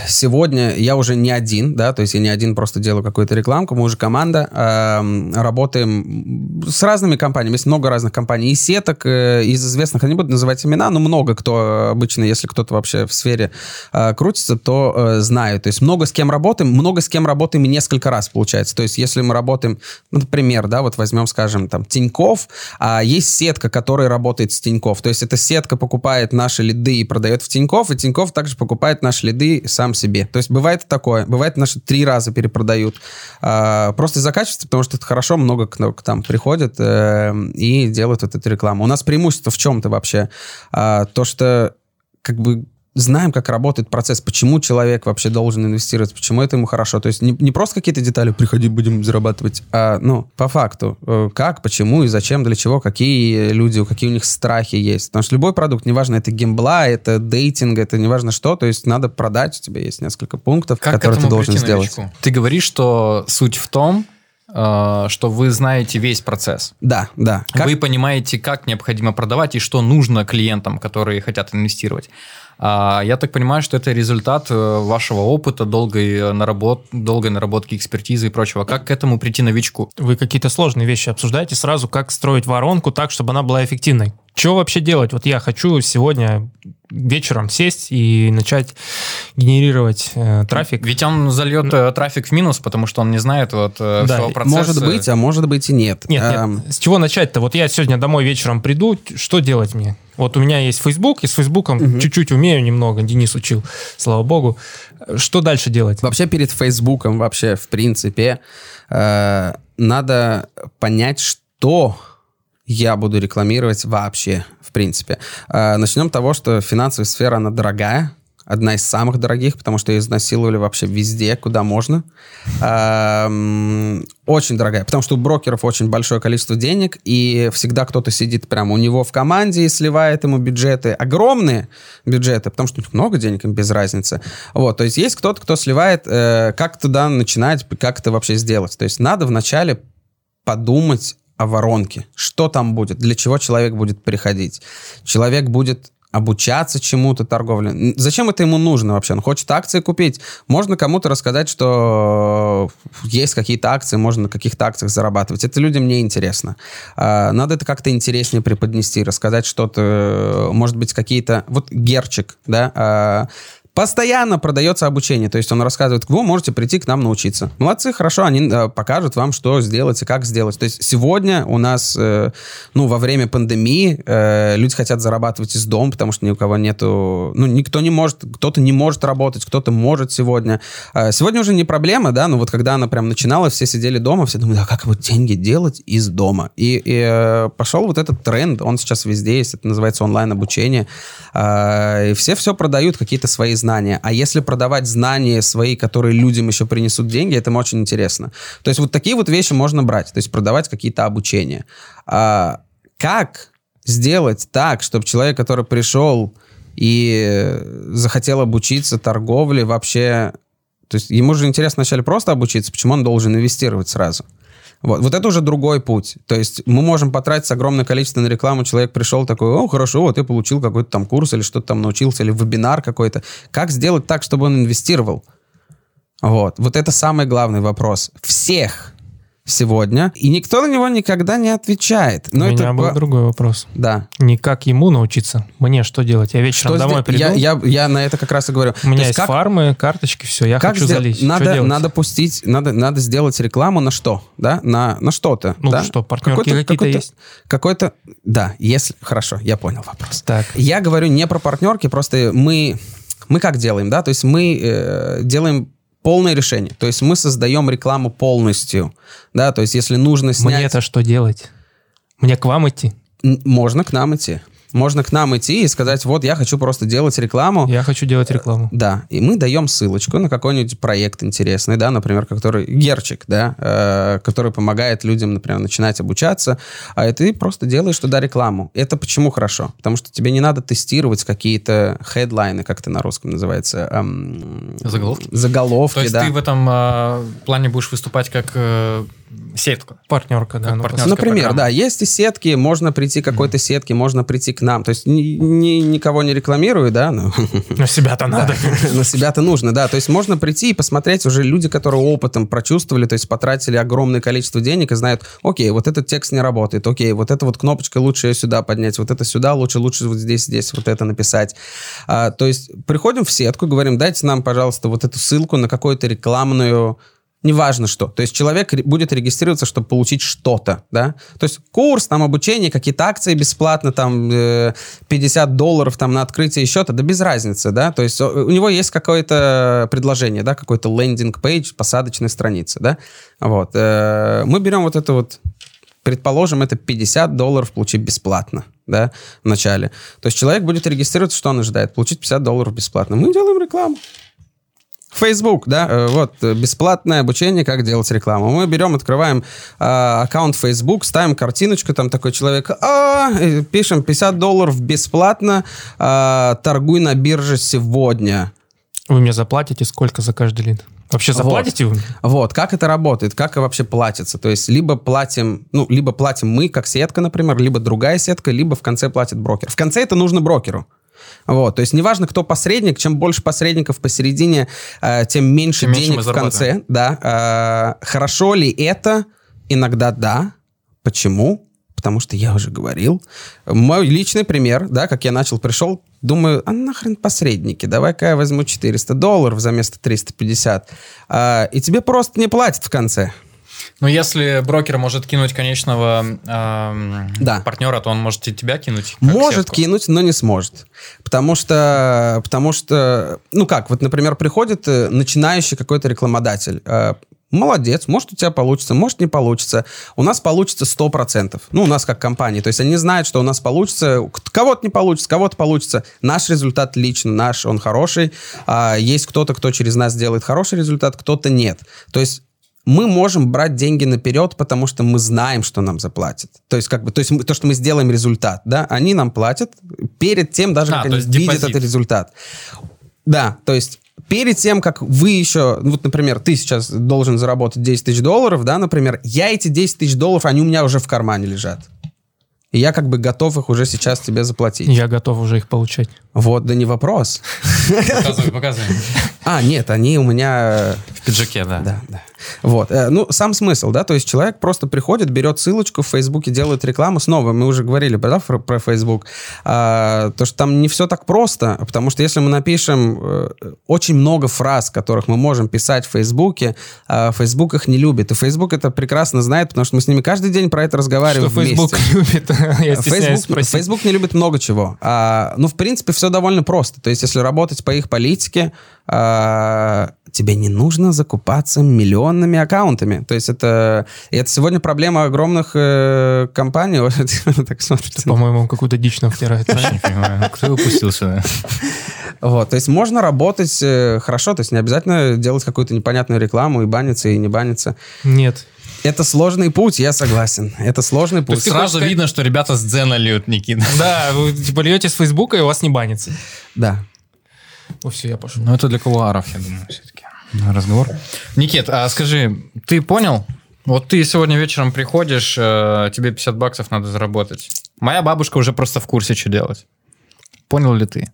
сегодня, я уже не один, да, то есть я не один просто делаю какую-то рекламку, мы уже команда, эм, работаем с разными компаниями, есть много разных компаний, и сеток, э, из известных, я не буду называть имена, но много кто обычно, если кто-то вообще в сфере э, крутится, то э, знают. То есть много с кем работаем, много с кем работаем и несколько раз получается. То есть если мы работаем, ну, например, да, вот возьмем, скажем, там, Тиньков, а есть сетка, которая работает с Тиньков. То есть эта сетка покупает наши лиды и продает в Тиньков, и Тиньков также покупает наши лиды сам себе. То есть бывает такое. Бывает наши три раза перепродают. А, просто из-за качества, потому что это хорошо, много кто к там приходит э, и делают вот эту рекламу. У нас преимущество в чем-то вообще? А, то, что как бы знаем, как работает процесс, почему человек вообще должен инвестировать, почему это ему хорошо. То есть не, не просто какие-то детали, приходи, будем зарабатывать, а, ну, по факту, э, как, почему и зачем, для чего, какие люди, какие у них страхи есть. Потому что любой продукт, неважно, это гембла, это дейтинг, это неважно что, то есть надо продать, у тебя есть несколько пунктов, Как которые ты должен прийти сделать. новичку? Ты говоришь, что суть в том, э, что вы знаете весь процесс. Да, да. Как- Вы понимаете, как необходимо продавать и что нужно клиентам, которые хотят инвестировать. А, я так понимаю, что это результат э, вашего опыта, долгой, э, наработ... долгой наработки экспертизы и прочего. Как к этому прийти новичку? Вы какие-то сложные вещи обсуждаете сразу, как строить воронку так, чтобы она была эффективной. Что вообще делать? Вот я хочу сегодня вечером сесть и начать генерировать э, трафик. Ведь он зальет э, трафик в минус, потому что он не знает вот э, Да, всего и процесса. Может быть, а может быть и нет. Нет, нет, Эм, с чего начать-то? Вот я сегодня домой вечером приду, что делать мне? Вот у меня есть Facebook, и с Фейсбуком чуть-чуть умею немного, Денис учил, слава богу. Что дальше делать? Вообще перед Фейсбуком, вообще, в принципе, э, надо понять, что я буду рекламировать вообще, в принципе. Э, начнем с того, что финансовая сфера, она дорогая, одна из самых дорогих, потому что ее изнасиловали вообще везде, куда можно. Эм, очень дорогая, потому что у брокеров очень большое количество денег, и всегда кто-то сидит прямо у него в команде и сливает ему бюджеты, огромные бюджеты, потому что много денег, им без разницы. Вот, то есть есть кто-то, кто сливает, э, как туда начинать, как это вообще сделать. То есть надо вначале подумать о воронке. Что там будет? Для чего человек будет приходить? Человек будет обучаться чему-то торговле. Зачем это ему нужно вообще? Он хочет акции купить. Можно кому-то рассказать, что есть какие-то акции, можно на каких-то акциях зарабатывать. Это людям не интересно. А, надо это как-то интереснее преподнести, рассказать что-то, может быть, какие-то... Вот Герчик, да, а, Постоянно продается обучение, то есть он рассказывает, вы можете прийти к нам научиться. Молодцы, хорошо, они э, покажут вам, что сделать и как сделать. То есть сегодня у нас, э, ну, во время пандемии э, люди хотят зарабатывать из дома, потому что ни у кого нету, ну, никто не может, кто-то не может работать, кто-то может сегодня. Э, сегодня уже не проблема, да, но вот когда она прям начинала, все сидели дома, все думали, а как вот деньги делать из дома? И, и э, пошел вот этот тренд, он сейчас везде есть, это называется онлайн-обучение. Э, и все все продают, какие-то свои знания. А если продавать знания свои, которые людям еще принесут деньги, это очень интересно. То есть вот такие вот вещи можно брать, то есть продавать какие-то обучения. А как сделать так, чтобы человек, который пришел и захотел обучиться торговле, вообще... То есть ему же интересно вначале просто обучиться, почему он должен инвестировать сразу? Вот, вот это уже другой путь. То есть мы можем потратить огромное количество на рекламу. Человек пришел такой, о, хорошо, вот я получил какой-то там курс или что-то там научился, или вебинар какой-то. Как сделать так, чтобы он инвестировал? Вот. Вот это самый главный вопрос. Всех сегодня, и никто на него никогда не отвечает. Но У меня это... был другой вопрос. Да. Не как ему научиться, мне что делать? Я вечером что домой сде... приду. Я, я, я на это как раз и говорю. У меня есть, есть как... фармы, карточки, все, я как хочу сдел... залить. Надо, надо пустить, надо, надо сделать рекламу на что? Да? На, на что-то. Ну да? что, партнерки какой-то, какие-то какой-то, есть? Какой-то, да, если... Хорошо, я понял вопрос. Так. Я говорю не про партнерки, просто мы... Мы как делаем, да? То есть мы э, делаем полное решение. То есть мы создаем рекламу полностью. Да, то есть если нужно снять... Мне это что делать? Мне к вам идти? Можно к нам идти. Можно к нам идти и сказать, вот я хочу просто делать рекламу. Я хочу делать рекламу. Да, и мы даем ссылочку на какой-нибудь проект интересный, да, например, который Герчик, да, э, который помогает людям, например, начинать обучаться, а ты просто делаешь туда рекламу. Это почему хорошо? Потому что тебе не надо тестировать какие-то хедлайны, как это на русском называется. Эм, заголовки. Заголовки, То есть да. ты в этом э, плане будешь выступать как э, сетка. Партнерка, да. Ну, Например, программа. да, есть и сетки, можно прийти к какой-то сетке, можно прийти к нам. То есть ни, ни, никого не рекламирую, да, но... На себя-то надо. На себя-то нужно, да. То есть можно прийти и посмотреть уже люди, которые опытом прочувствовали, то есть потратили огромное количество денег и знают, окей, вот этот текст не работает, окей, вот эта вот кнопочка лучше ее сюда поднять, вот это сюда лучше, лучше вот здесь, здесь вот это написать. А, то есть приходим в сетку, говорим, дайте нам, пожалуйста, вот эту ссылку на какую-то рекламную неважно что. То есть человек будет регистрироваться, чтобы получить что-то, да. То есть курс, там обучение, какие-то акции бесплатно, там э, 50 долларов там на открытие счета, да без разницы, да. То есть у него есть какое-то предложение, да, какой-то лендинг-пейдж, посадочная страница, да. Вот. Э, мы берем вот это вот предположим, это 50 долларов получить бесплатно, да, в начале. То есть человек будет регистрироваться, что он ожидает? Получить 50 долларов бесплатно. Мы делаем рекламу. Facebook, да, э, вот, э, бесплатное обучение, как делать рекламу. Мы берем, открываем э, аккаунт Facebook, ставим картиночку, там такой человек, а, пишем 50 долларов бесплатно, э, торгуй на бирже сегодня. Вы мне заплатите сколько за каждый лид? Вообще заплатите вот. вы? Вот, как это работает, как вообще платится. То есть либо платим, ну, либо платим мы, как сетка, например, либо другая сетка, либо в конце платит брокер. В конце это нужно брокеру. Вот, то есть неважно, кто посредник, чем больше посредников посередине, э, тем меньше тем денег меньше в конце. Да. Э, хорошо ли это? Иногда да. Почему? Потому что я уже говорил. Мой личный пример, да, как я начал, пришел, думаю, а нахрен посредники, давай-ка я возьму 400 долларов за место 350. Э, и тебе просто не платят в конце. Но если брокер может кинуть конечного э, да. партнера, то он может и тебя кинуть. Может сетку. кинуть, но не сможет. Потому что, потому что, ну как, вот, например, приходит э, начинающий какой-то рекламодатель. Э, Молодец, может у тебя получится, может не получится. У нас получится 100%. Ну, у нас как компания. То есть они знают, что у нас получится. Кого-то не получится, кого-то получится. Наш результат лично наш, он хороший. А есть кто-то, кто через нас делает хороший результат, кто-то нет. То есть мы можем брать деньги наперед, потому что мы знаем, что нам заплатят. То есть, как бы, то есть мы, то, что мы сделаем результат, да, они нам платят перед тем, даже А, как они видят депозит. этот результат. Да, то есть перед тем, как вы еще, ну, вот, например, ты сейчас должен заработать 10 тысяч долларов, да, например, я эти 10 тысяч долларов, они у меня уже в кармане лежат. И я как бы готов их уже сейчас тебе заплатить. Я готов уже их получать. Вот, да не вопрос. Показывай, показывай. А, нет, они у меня В пиджаке, да. Да, да. Вот. Э, Ну, сам смысл, да, то есть человек просто приходит, берет ссылочку в Фейсбуке, делает рекламу. Снова, мы уже говорили, да, про, про Фейсбук, а, то, что там не все так просто, потому что если мы напишем э, очень много фраз, которых мы можем писать в Фейсбуке, а Фейсбук их не любит. И Фейсбук это прекрасно знает, потому что мы с ними каждый день про это разговариваем Что вместе. любит, я спросить. Facebook не любит много чего. А, ну, в принципе, все довольно просто. То есть, если работать по их политике, а, тебе не нужно закупаться миллионными аккаунтами. То есть, это, это сегодня проблема огромных э, компаний. Так. По-моему, он какую-то дичь нам втирает. Не понимаю, кто его пустил сюда? Вот, то есть можно работать э, хорошо, то есть не обязательно делать какую-то непонятную рекламу и баниться, и не баниться. Нет. Это сложный путь, я согласен. Это сложный То путь. есть сразу сказать- видно, что ребята с Дзена льют, Никита. Да, вы типа льете с Фейсбука, и у вас не банится. Да. Ну все, я пошел. Ну, это для кулуаров, я думаю, все-таки. Разговор. Никит, а скажи, ты понял? Вот ты сегодня вечером приходишь, э, тебе 50 баксов надо заработать. Моя бабушка уже просто в курсе, что делать. Понял ли ты?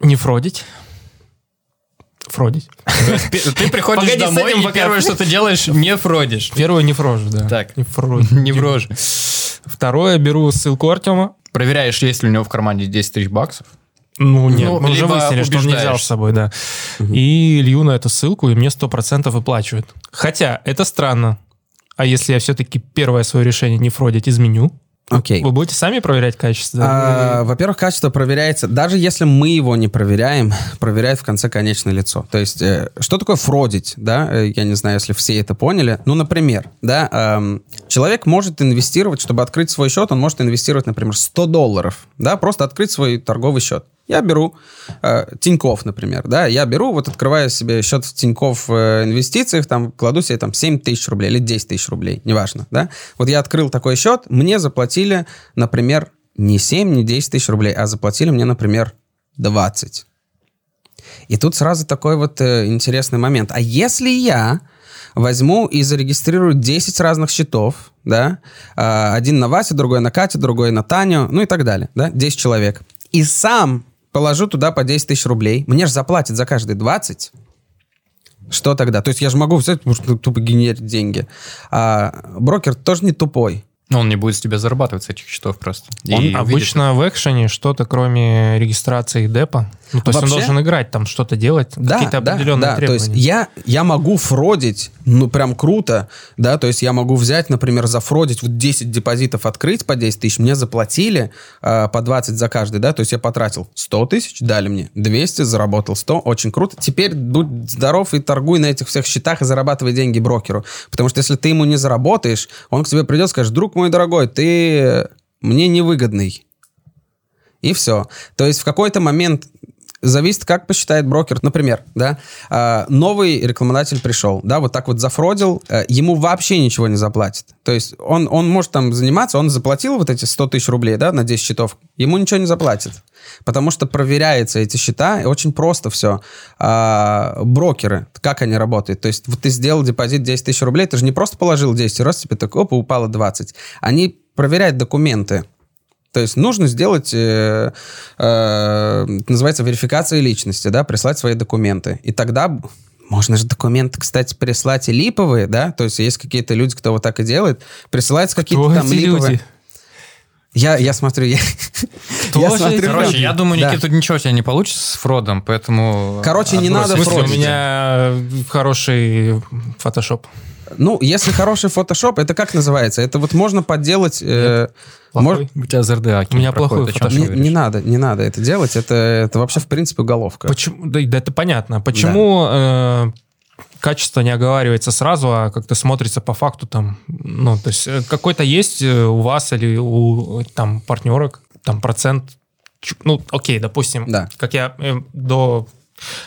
Не фродить. Фродить. Ты приходишь Погоди, с домой, этим и первое, что ты делаешь, не фродишь. Первое не фрожу, да. Так. Не фрожу. Не врожь. Второе, беру ссылку Артема. Проверяешь, есть ли у него в кармане 10 тысяч баксов. Ну, нет, Ну, мы уже выяснили, что он не взял с собой, да. И лью на эту ссылку, и мне 100% выплачивают. Хотя, это странно. А если я все-таки первое свое решение не фродить изменю, Окей. вы будете сами проверять качество? А, Во-первых, качество проверяется, даже если мы его не проверяем, проверяет в конце конечное лицо. То есть, э, что такое фродить, да? Э, Я не знаю, если все это поняли. Ну, например, да, эм, человек может инвестировать, чтобы открыть свой счет, он может инвестировать, например, 100 долларов, да, просто открыть свой торговый счет. Я беру э, Тиньков, например, да, я беру, вот открываю себе счет в Тиньков э, инвестициях, там, кладу себе там 7 тысяч рублей или 10 тысяч рублей, неважно, да. Вот я открыл такой счет, мне заплатили, например, не 7, не 10 тысяч рублей, а заплатили мне, например, 20. И тут сразу такой вот э, интересный момент. А если я возьму и зарегистрирую 10 разных счетов, да, а, один на Васю, другой на Катю, другой на Таню, ну и так далее, да, 10 человек, и сам положу туда по 10 тысяч рублей, мне же заплатят за каждый 20, что тогда? То есть я же могу взять, может, ну, тупо генерить деньги. А брокер тоже не тупой. Он не будет с тебя зарабатывать с этих счетов просто. И Он видит- обычно в экшене что-то, кроме регистрации депа. Ну, то есть Вообще- он должен играть, там что-то делать, Да, какие-то да, определенные да. То требования. есть я, я могу фродить, ну, прям круто, да, то есть я могу взять, например, зафродить, вот 10 депозитов открыть по 10 тысяч, мне заплатили э, по 20 за каждый, да, то есть я потратил 100 тысяч, дали мне 200, заработал 100, очень круто. Теперь будь здоров и торгуй на этих всех счетах и зарабатывай деньги брокеру, потому что если ты ему не заработаешь, он к тебе придет и скажет, друг мой дорогой, ты мне невыгодный. И все. То есть в какой-то момент зависит, как посчитает брокер. Например, да, а, новый рекламодатель пришел, да, вот так вот зафродил, э, ему вообще ничего не заплатит. То есть он, он может там заниматься, он заплатил вот эти 100 тысяч рублей, да, на 10 счетов, ему ничего не заплатит. Потому что проверяются эти счета, и очень просто все. А, брокеры, как они работают? То есть вот ты сделал депозит 10 тысяч рублей, ты же не просто положил 10, и раз тебе так, опа, упало 20. Они проверяют документы. То есть нужно сделать, э, э, называется, верификация личности, да, прислать свои документы. И тогда можно же документы, кстати, прислать и липовые, да, то есть есть какие-то люди, кто вот так и делает, присылаются какие-то Кто там эти липовые. люди? Я, я смотрю, я, Кто я же смотрю, Короче, я думаю, Да. Никита, тут ничего у тебя не получится с фродом, поэтому... Короче, не отбрось. надо В смысле, у фродить. меня хороший фотошоп. Ну, если хороший фотошоп, это как называется? Это вот можно подделать... э, мож-. У тебя ЗРДА У меня плохой фотошоп. не, не надо, не надо это делать. Это, это вообще, в принципе, уголовка. Почему? Да, да это понятно. Почему э, качество не оговаривается сразу, а как-то смотрится по факту там, ну, то есть э, какой-то есть э, у вас или у там партнерок там процент, ну, окей, допустим, Да. как я э, до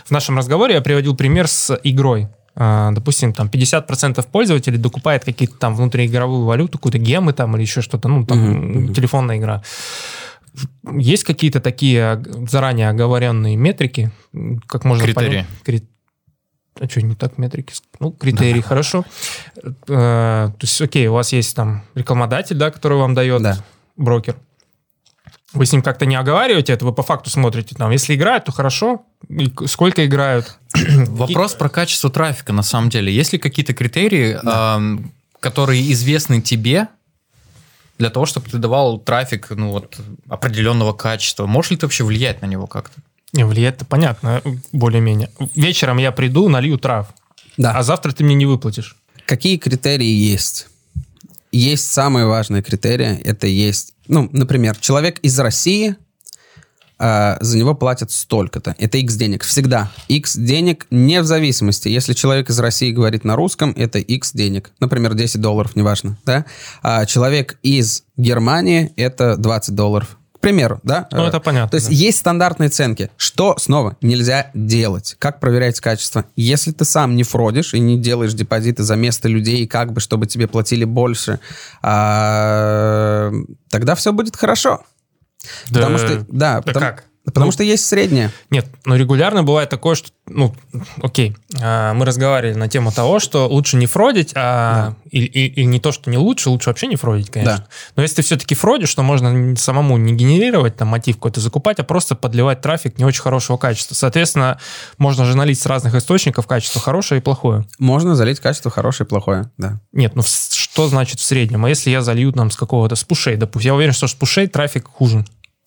в нашем разговоре я приводил пример с игрой. А, допустим, там 50% пользователей докупает какие-то там внутриигровую валюту, какую-то гемы там или еще что-то, ну, там, мгм. телефонная игра. Есть какие-то такие заранее оговоренные метрики, как можно Критерии. понять? А что, не так метрики? Ну, критерии, хорошо. Э, То есть, окей, у вас есть там рекламодатель, да, который вам дает Да. брокер. Вы с ним как-то не оговариваете это, вы по факту смотрите, там, если играют, то хорошо, и сколько играют. Вопрос про качество трафика, на самом деле. Есть ли какие-то критерии, ам, которые известны тебе для того, чтобы ты давал трафик ну, вот, определенного качества? Можешь ли ты вообще влиять на него как-то? Не, влияет-то понятно, более-менее. Вечером я приду, налью трав, Да. а завтра ты мне не выплатишь. Какие критерии есть? Есть самые важные критерии. Это есть, ну, например, человек из России, а, за него платят столько-то. Это X денег. Всегда. X денег не в зависимости. Если человек из России говорит на русском, это X денег. Например, 10 долларов, неважно. Да? А человек из Германии, это 20 долларов. Примеру, да? Ну, Э, это понятно. То есть да. есть стандартные оценки. Что, снова, нельзя делать? Как проверять качество? Если ты сам не фродишь и не делаешь депозиты за место людей, как бы, чтобы тебе платили больше, а, тогда все будет хорошо. Да, Потому что, да, да потому, как? Потому Ну, что есть среднее. Нет, но регулярно бывает такое, что, ну, окей, а, мы разговаривали на тему того, что лучше не фродить, а и, и- и не то, что не лучше, лучше вообще не фродить, конечно. Да. Но если ты все-таки фродишь, то можно самому не генерировать там мотив какой-то закупать, а просто подливать трафик не очень хорошего качества. Соответственно, можно же налить с разных источников качество хорошее и плохое. Можно залить качество хорошее и плохое, да. Нет, ну что значит в среднем? А если я залью там с какого-то, с пушей, допустим, я уверен, что с пушей трафик хуже.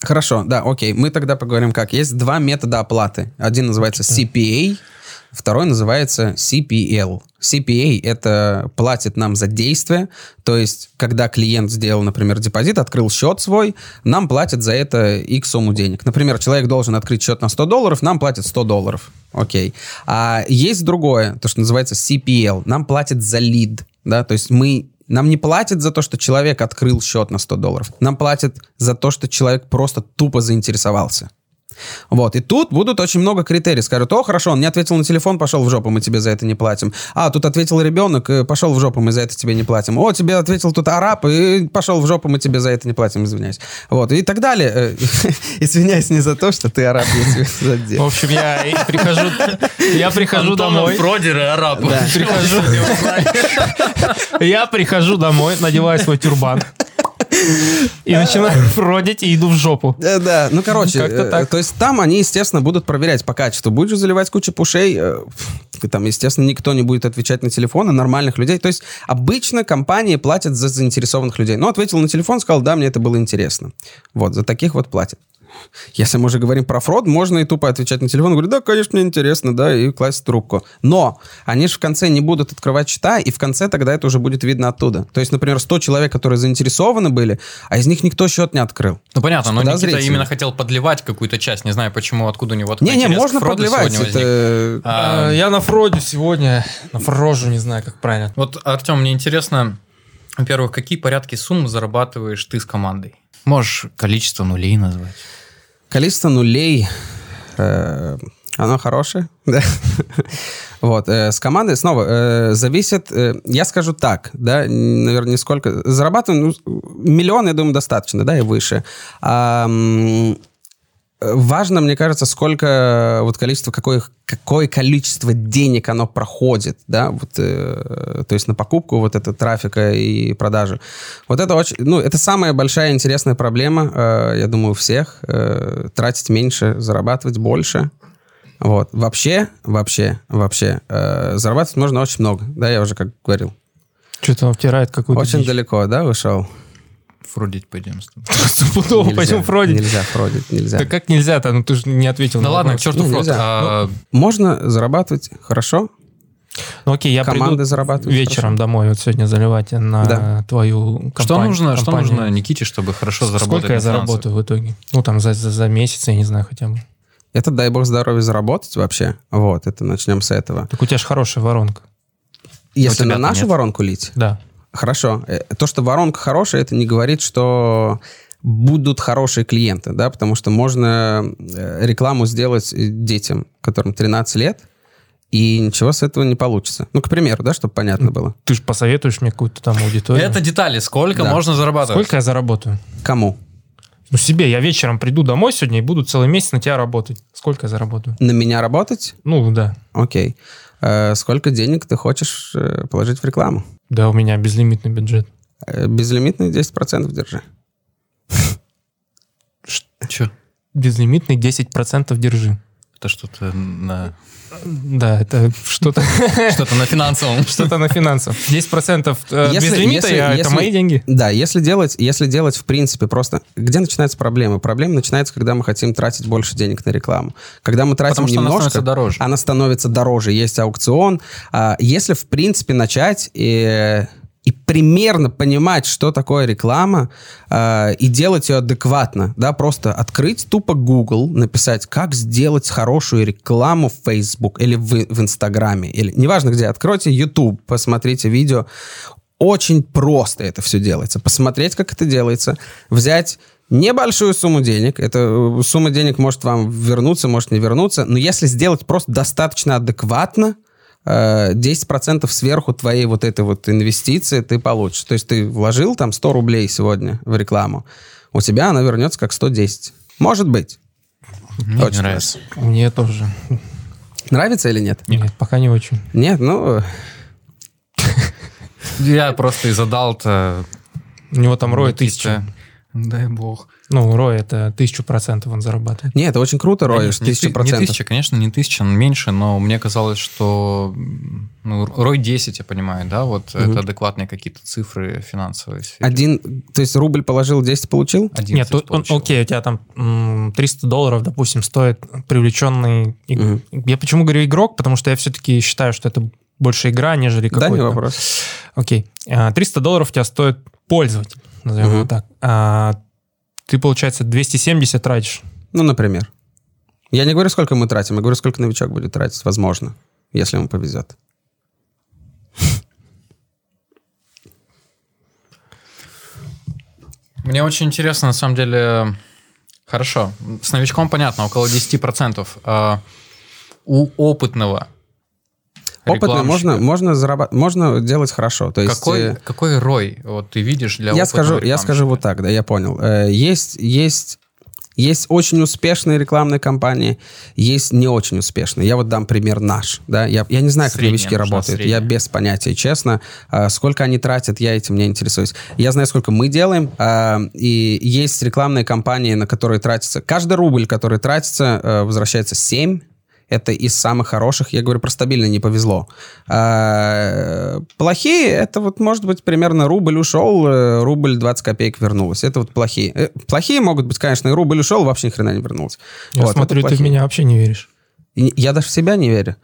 Хорошо, да, окей. Мы тогда поговорим как. Есть два метода оплаты. Один называется CPA, второй называется CPL. CPA — это платит нам за действие, то есть, когда клиент сделал, например, депозит, открыл счет свой, нам платят за это X сумму денег. Например, человек должен открыть счет на 100 долларов, нам платят 100 долларов. Окей. А есть другое, то, что называется CPL. Нам платят за лид, да, то есть мы нам не платят за то, что человек открыл счет на 100 долларов. Нам платят за то, что человек просто тупо заинтересовался. Вот, и тут будут очень много критерий. Скажут, о, хорошо, он не ответил на телефон, пошел в жопу, мы тебе за это не платим. А, тут ответил ребенок, э, пошел в жопу, мы за это тебе не платим. О, тебе ответил тут араб, и пошел в жопу, мы тебе за это не платим, извиняюсь. Вот, и так далее. Э, Извиняюсь не за то, что ты араб, я тебе В общем, я прихожу, я прихожу домой. Фродер и араб. Прихожу, я прихожу домой, надеваю свой тюрбан и начинаю фродить и иду в жопу. Э, Да, ну, короче, э, то есть там они, естественно, будут проверять по качеству. Будешь же заливать кучу пушей, э, там, естественно, никто не будет отвечать на телефоны нормальных людей. То есть обычно компании платят за заинтересованных людей. Ну, ответил на телефон, сказал, да, мне это было интересно. Вот, за таких вот платят. Если мы уже говорим про фрод, можно и тупо отвечать на телефон, говорить, да, конечно, мне интересно, да, и класть трубку. Но они же в конце не будут открывать счета, и в конце тогда это уже будет видно оттуда. То есть, например, 100 человек, которые заинтересованы были, а из них никто счет не открыл. Ну понятно, но Никита Подозрительно. именно хотел подливать какую-то часть. Не знаю почему, откуда у него такой Не-не, можно возник. Это... А, А, Я на фроде сегодня, на фрожу, не знаю, как правильно. Вот, Артем, мне интересно, во-первых, какие порядки сумм зарабатываешь ты с командой? Можешь количество нулей назвать? Количество нулей, э, оно хорошее, да. Вот, э, с командой снова э, зависит, э, я скажу так, да, наверное, не сколько, зарабатываем, ну, миллион, я думаю, достаточно, да, и выше. А, Важно, мне кажется, сколько вот количество, какое, какое количество денег оно проходит, да, вот, э, то есть на покупку вот этого трафика и продажи. Вот это очень, ну, это самая большая интересная проблема, э, я думаю, у всех. Э, тратить меньше, зарабатывать больше. Вот. Вообще, вообще, вообще, э, зарабатывать можно очень много, да, я уже как говорил. Что-то он втирает какую-то Очень дичь. далеко, да, ушел? Фродить пойдем с тобой. Стопудово пойдем фродить. Нельзя фродить, нельзя. Да как нельзя-то? Ну ты же не ответил Да на ладно, к вопрос. черту фрод. А, Можно зарабатывать хорошо, Ну окей, я команды приду вечером хорошо. домой вот сегодня заливать на Да. твою компанию. Что нужно, что компанию. нужно Никите, чтобы хорошо заработать Сколько я заработаю в итоге? Ну там за, за, за месяц, я не знаю, хотя бы. Это, дай бог здоровья, заработать вообще. Вот, это начнем с этого. Так у тебя же хорошая воронка. Если на нашу нет. воронку лить, Да. Хорошо. Э, То, что воронка хорошая, это не говорит, что будут хорошие клиенты, да, потому что можно э, рекламу сделать э, детям, которым 13 лет, и ничего с этого не получится. Ну, к примеру, да, чтобы понятно было. Ты же посоветуешь мне какую-то там аудиторию. Это детали. Сколько Да. можно зарабатывать? Сколько я заработаю? Кому? Ну, себе. Я вечером приду домой сегодня и буду целый месяц на тебя работать. Сколько я заработаю? На меня работать? Ну, да. Окей. Э, Сколько денег ты хочешь положить в рекламу? Да, у меня безлимитный бюджет. Э, Безлимитный 10% держи. Че? Безлимитный 10% держи. Это что-то на... Да, это что-то Что-то на финансовом. что-то на финансах. 10% э, Если- без лимита, если- я- это мои деньги. Да, если делать, если делать в принципе просто... Где начинается проблема? Проблема начинается, когда мы хотим тратить больше денег на рекламу. Когда мы тратим Потому что она немножко... становится дороже. Она становится дороже, есть аукцион. А Если в принципе начать... И, и примерно понимать, что такое реклама, а, и делать ее адекватно, да, просто открыть тупо Google, написать, как сделать хорошую рекламу в Facebook или в, в Инстаграме, или неважно где, откройте YouTube, посмотрите видео, очень просто это все делается. Посмотреть, как это делается, взять небольшую сумму денег, эта э, сумма денег может вам вернуться, может не вернуться, но если сделать просто достаточно адекватно, э, 10% сверху твоей вот этой вот инвестиции ты получишь. То есть ты вложил там 100 рублей сегодня в рекламу, у тебя она вернется как 110. Может быть. Мне Очень не нравится. Мне тоже. Нравится или нет? Нет, пока не очень. Нет, ну, Я просто и задал-то... У него там рой какие-то- тысяча. Дай бог. Ну, рой это тысячу процентов он зарабатывает. нет, это очень круто, Роешь, Конечно, не тысяча ты- Не процентов. тысяча, конечно, не тысяча, но меньше, но мне казалось, что ну, рой 10, я понимаю, да, вот Мгм. это адекватные какие-то цифры финансовые. сфере. Один, то есть рубль положил, 10 получил? 11 Нет, тут, он- окей, у тебя там м, 300 долларов, допустим, стоит привлеченный... Мгм. Я почему говорю игрок? Потому что я все-таки считаю, что это больше игра, нежели Да, какой-то... не вопрос. Окей. А, 300 долларов у тебя стоит пользователь, назовем Мгм. его так. Ты, получается, 270 тратишь. Ну, например. Я не говорю, сколько мы тратим, я говорю, сколько новичок будет тратить, возможно, если ему повезет. Мне очень интересно, на самом деле, хорошо, с новичком понятно, около 10%. А у опытного Опытно можно, можно, зарабат... можно делать хорошо. То есть, какой, э, какой рой вот ты видишь для я, скажу, я скажу вот так, да, я понял. Э, Есть, есть, есть очень успешные рекламные кампании, есть не очень успешные. Я вот дам пример наш. Да? Я, я не знаю, как новички работают. Я средняя. без понятия, честно. А, Сколько они тратят, я этим не интересуюсь. Я знаю, сколько мы делаем. а, И есть рекламные кампании, на которые тратится... Каждый рубль, который тратится, э, возвращается 7 это из самых хороших. Я говорю про стабильно, не повезло. А, плохие, это вот может быть примерно рубль ушел, э, рубль 20 копеек вернулось. Это вот плохие. Э, Плохие могут быть, конечно, и рубль ушел, вообще ни хрена не вернулся. Я Вот, смотрю, ты в меня вообще не веришь. Я даже в себя не верю.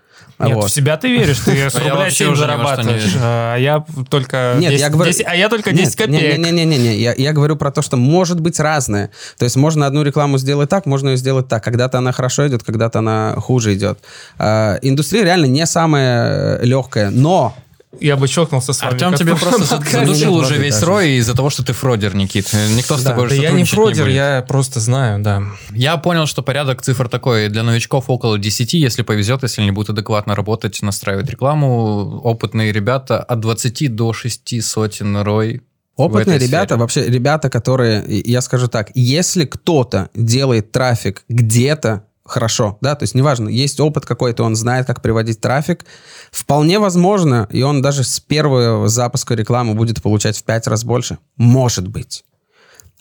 А Нет, вот. в себя ты веришь, ты с рубля вообще 7 уже ни во что не зарабатываешь, а я только Нет, 10, я говорю- 10 а я только Нет, 10 копеек. Не-не-не, я, я говорю про то, что может быть разное. То есть можно одну рекламу сделать так, можно ее сделать так. Когда-то она хорошо идет, когда-то она хуже идет. А, индустрия реально не самая э, легкая, но Я бы щелкнулся с вами. Артем тебе просто задушил уже весь даже. рой из-за того, что ты фродер, Никит. Никто с Да. тобой Да уже я не фродер, будет. я просто знаю, да. Я понял, что порядок цифр такой. Для новичков около 10, если повезет, если они будут адекватно работать, настраивать рекламу. Опытные ребята от 20 до 6 сотен рой. Опытные ребята, сфере. вообще ребята, которые, я скажу так, если кто-то делает трафик где-то, хорошо, да, то есть неважно, есть опыт какой-то, он знает, как приводить трафик, вполне возможно, и он даже с первого запуска рекламы будет получать в пять раз больше. Может быть.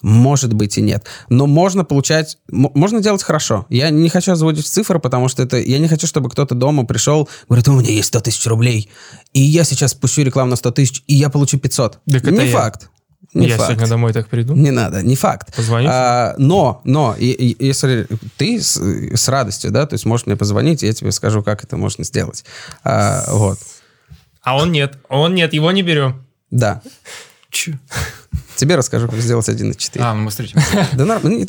Может быть и нет. Но можно получать... Можно делать хорошо. Я не хочу озвучить цифры, потому что это... Я не хочу, чтобы кто-то дома пришел, говорит, у меня есть 100 тысяч рублей, и я сейчас пущу рекламу на 100 тысяч, и я получу 500. Так не факт. Не я факт. сегодня домой так приду. Не надо, не факт. Позвонишь? А, но, но, и- и- если ты с, с радостью, да, то есть можешь мне позвонить, и я тебе скажу, как это можно сделать. А, вот. А он нет, он нет, его не берем. Да. Тебе расскажу, как сделать 1.4. А, ну мы встретимся. Да нормально.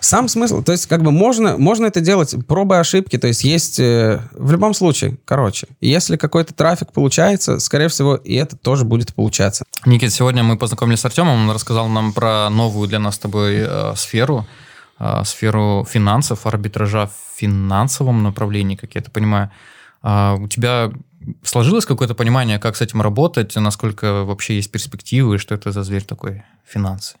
Сам смысл. То есть, как бы можно, можно это делать пробы ошибки. То есть, есть э, в любом случае, короче, если какой-то трафик получается, скорее всего, и это тоже будет получаться. Никит, сегодня мы познакомились с Артемом, он рассказал нам про новую для нас с тобой э, сферу, э, сферу финансов, арбитража в финансовом направлении, как я это понимаю. Э, у тебя сложилось какое-то понимание, как с этим работать, насколько вообще есть перспективы, что это за зверь такой, финансы?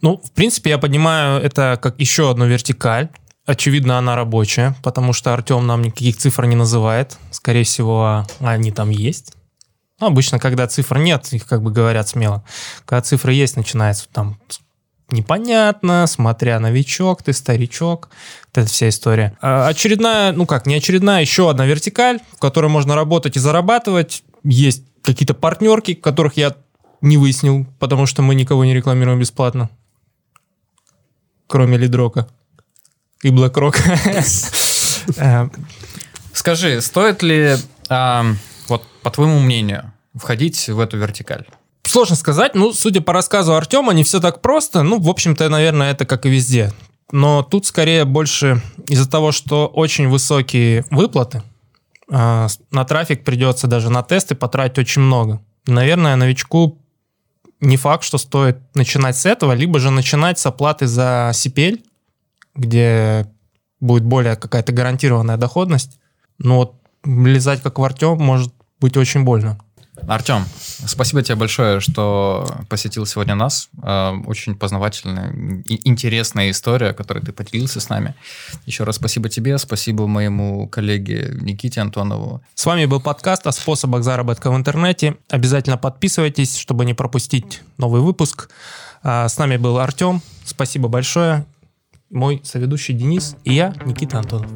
Ну, в принципе, я понимаю это как еще одну вертикаль. Очевидно, она рабочая, потому что Артем нам никаких цифр не называет. Скорее всего, они там есть. Ну, обычно, когда цифр нет, их как бы говорят смело. Когда цифры есть, начинается там непонятно, смотря новичок, ты старичок, вот эта вся история. А очередная, ну как, не очередная, еще одна вертикаль, в которой можно работать и зарабатывать. Есть какие-то партнерки, которых я не выяснил, потому что мы никого не рекламируем бесплатно. Кроме Лидрока и BlackRock. Э, Скажи, стоит ли, вот по твоему мнению, входить в эту вертикаль? Сложно сказать. Ну, судя по рассказу Артема, не все так просто. Ну, в общем-то, наверное, это как и везде. Но тут скорее больше из-за того, что очень высокие выплаты, а, на трафик придется даже на тесты потратить очень много. Наверное, новичку не факт, что стоит начинать с этого, либо же начинать с оплаты за CPL, где будет более какая-то гарантированная доходность. Но вот влезать как в Артем может быть очень больно. Артем, спасибо тебе большое, что посетил сегодня нас. Э, очень познавательная и интересная история, которой ты поделился с нами. Еще раз спасибо тебе, спасибо моему коллеге Никите Антонову. С вами был подкаст о способах заработка в интернете. Обязательно подписывайтесь, чтобы не пропустить новый выпуск. А, с нами был Артем. Спасибо большое. Мой соведущий Денис и я, Никита Антонов.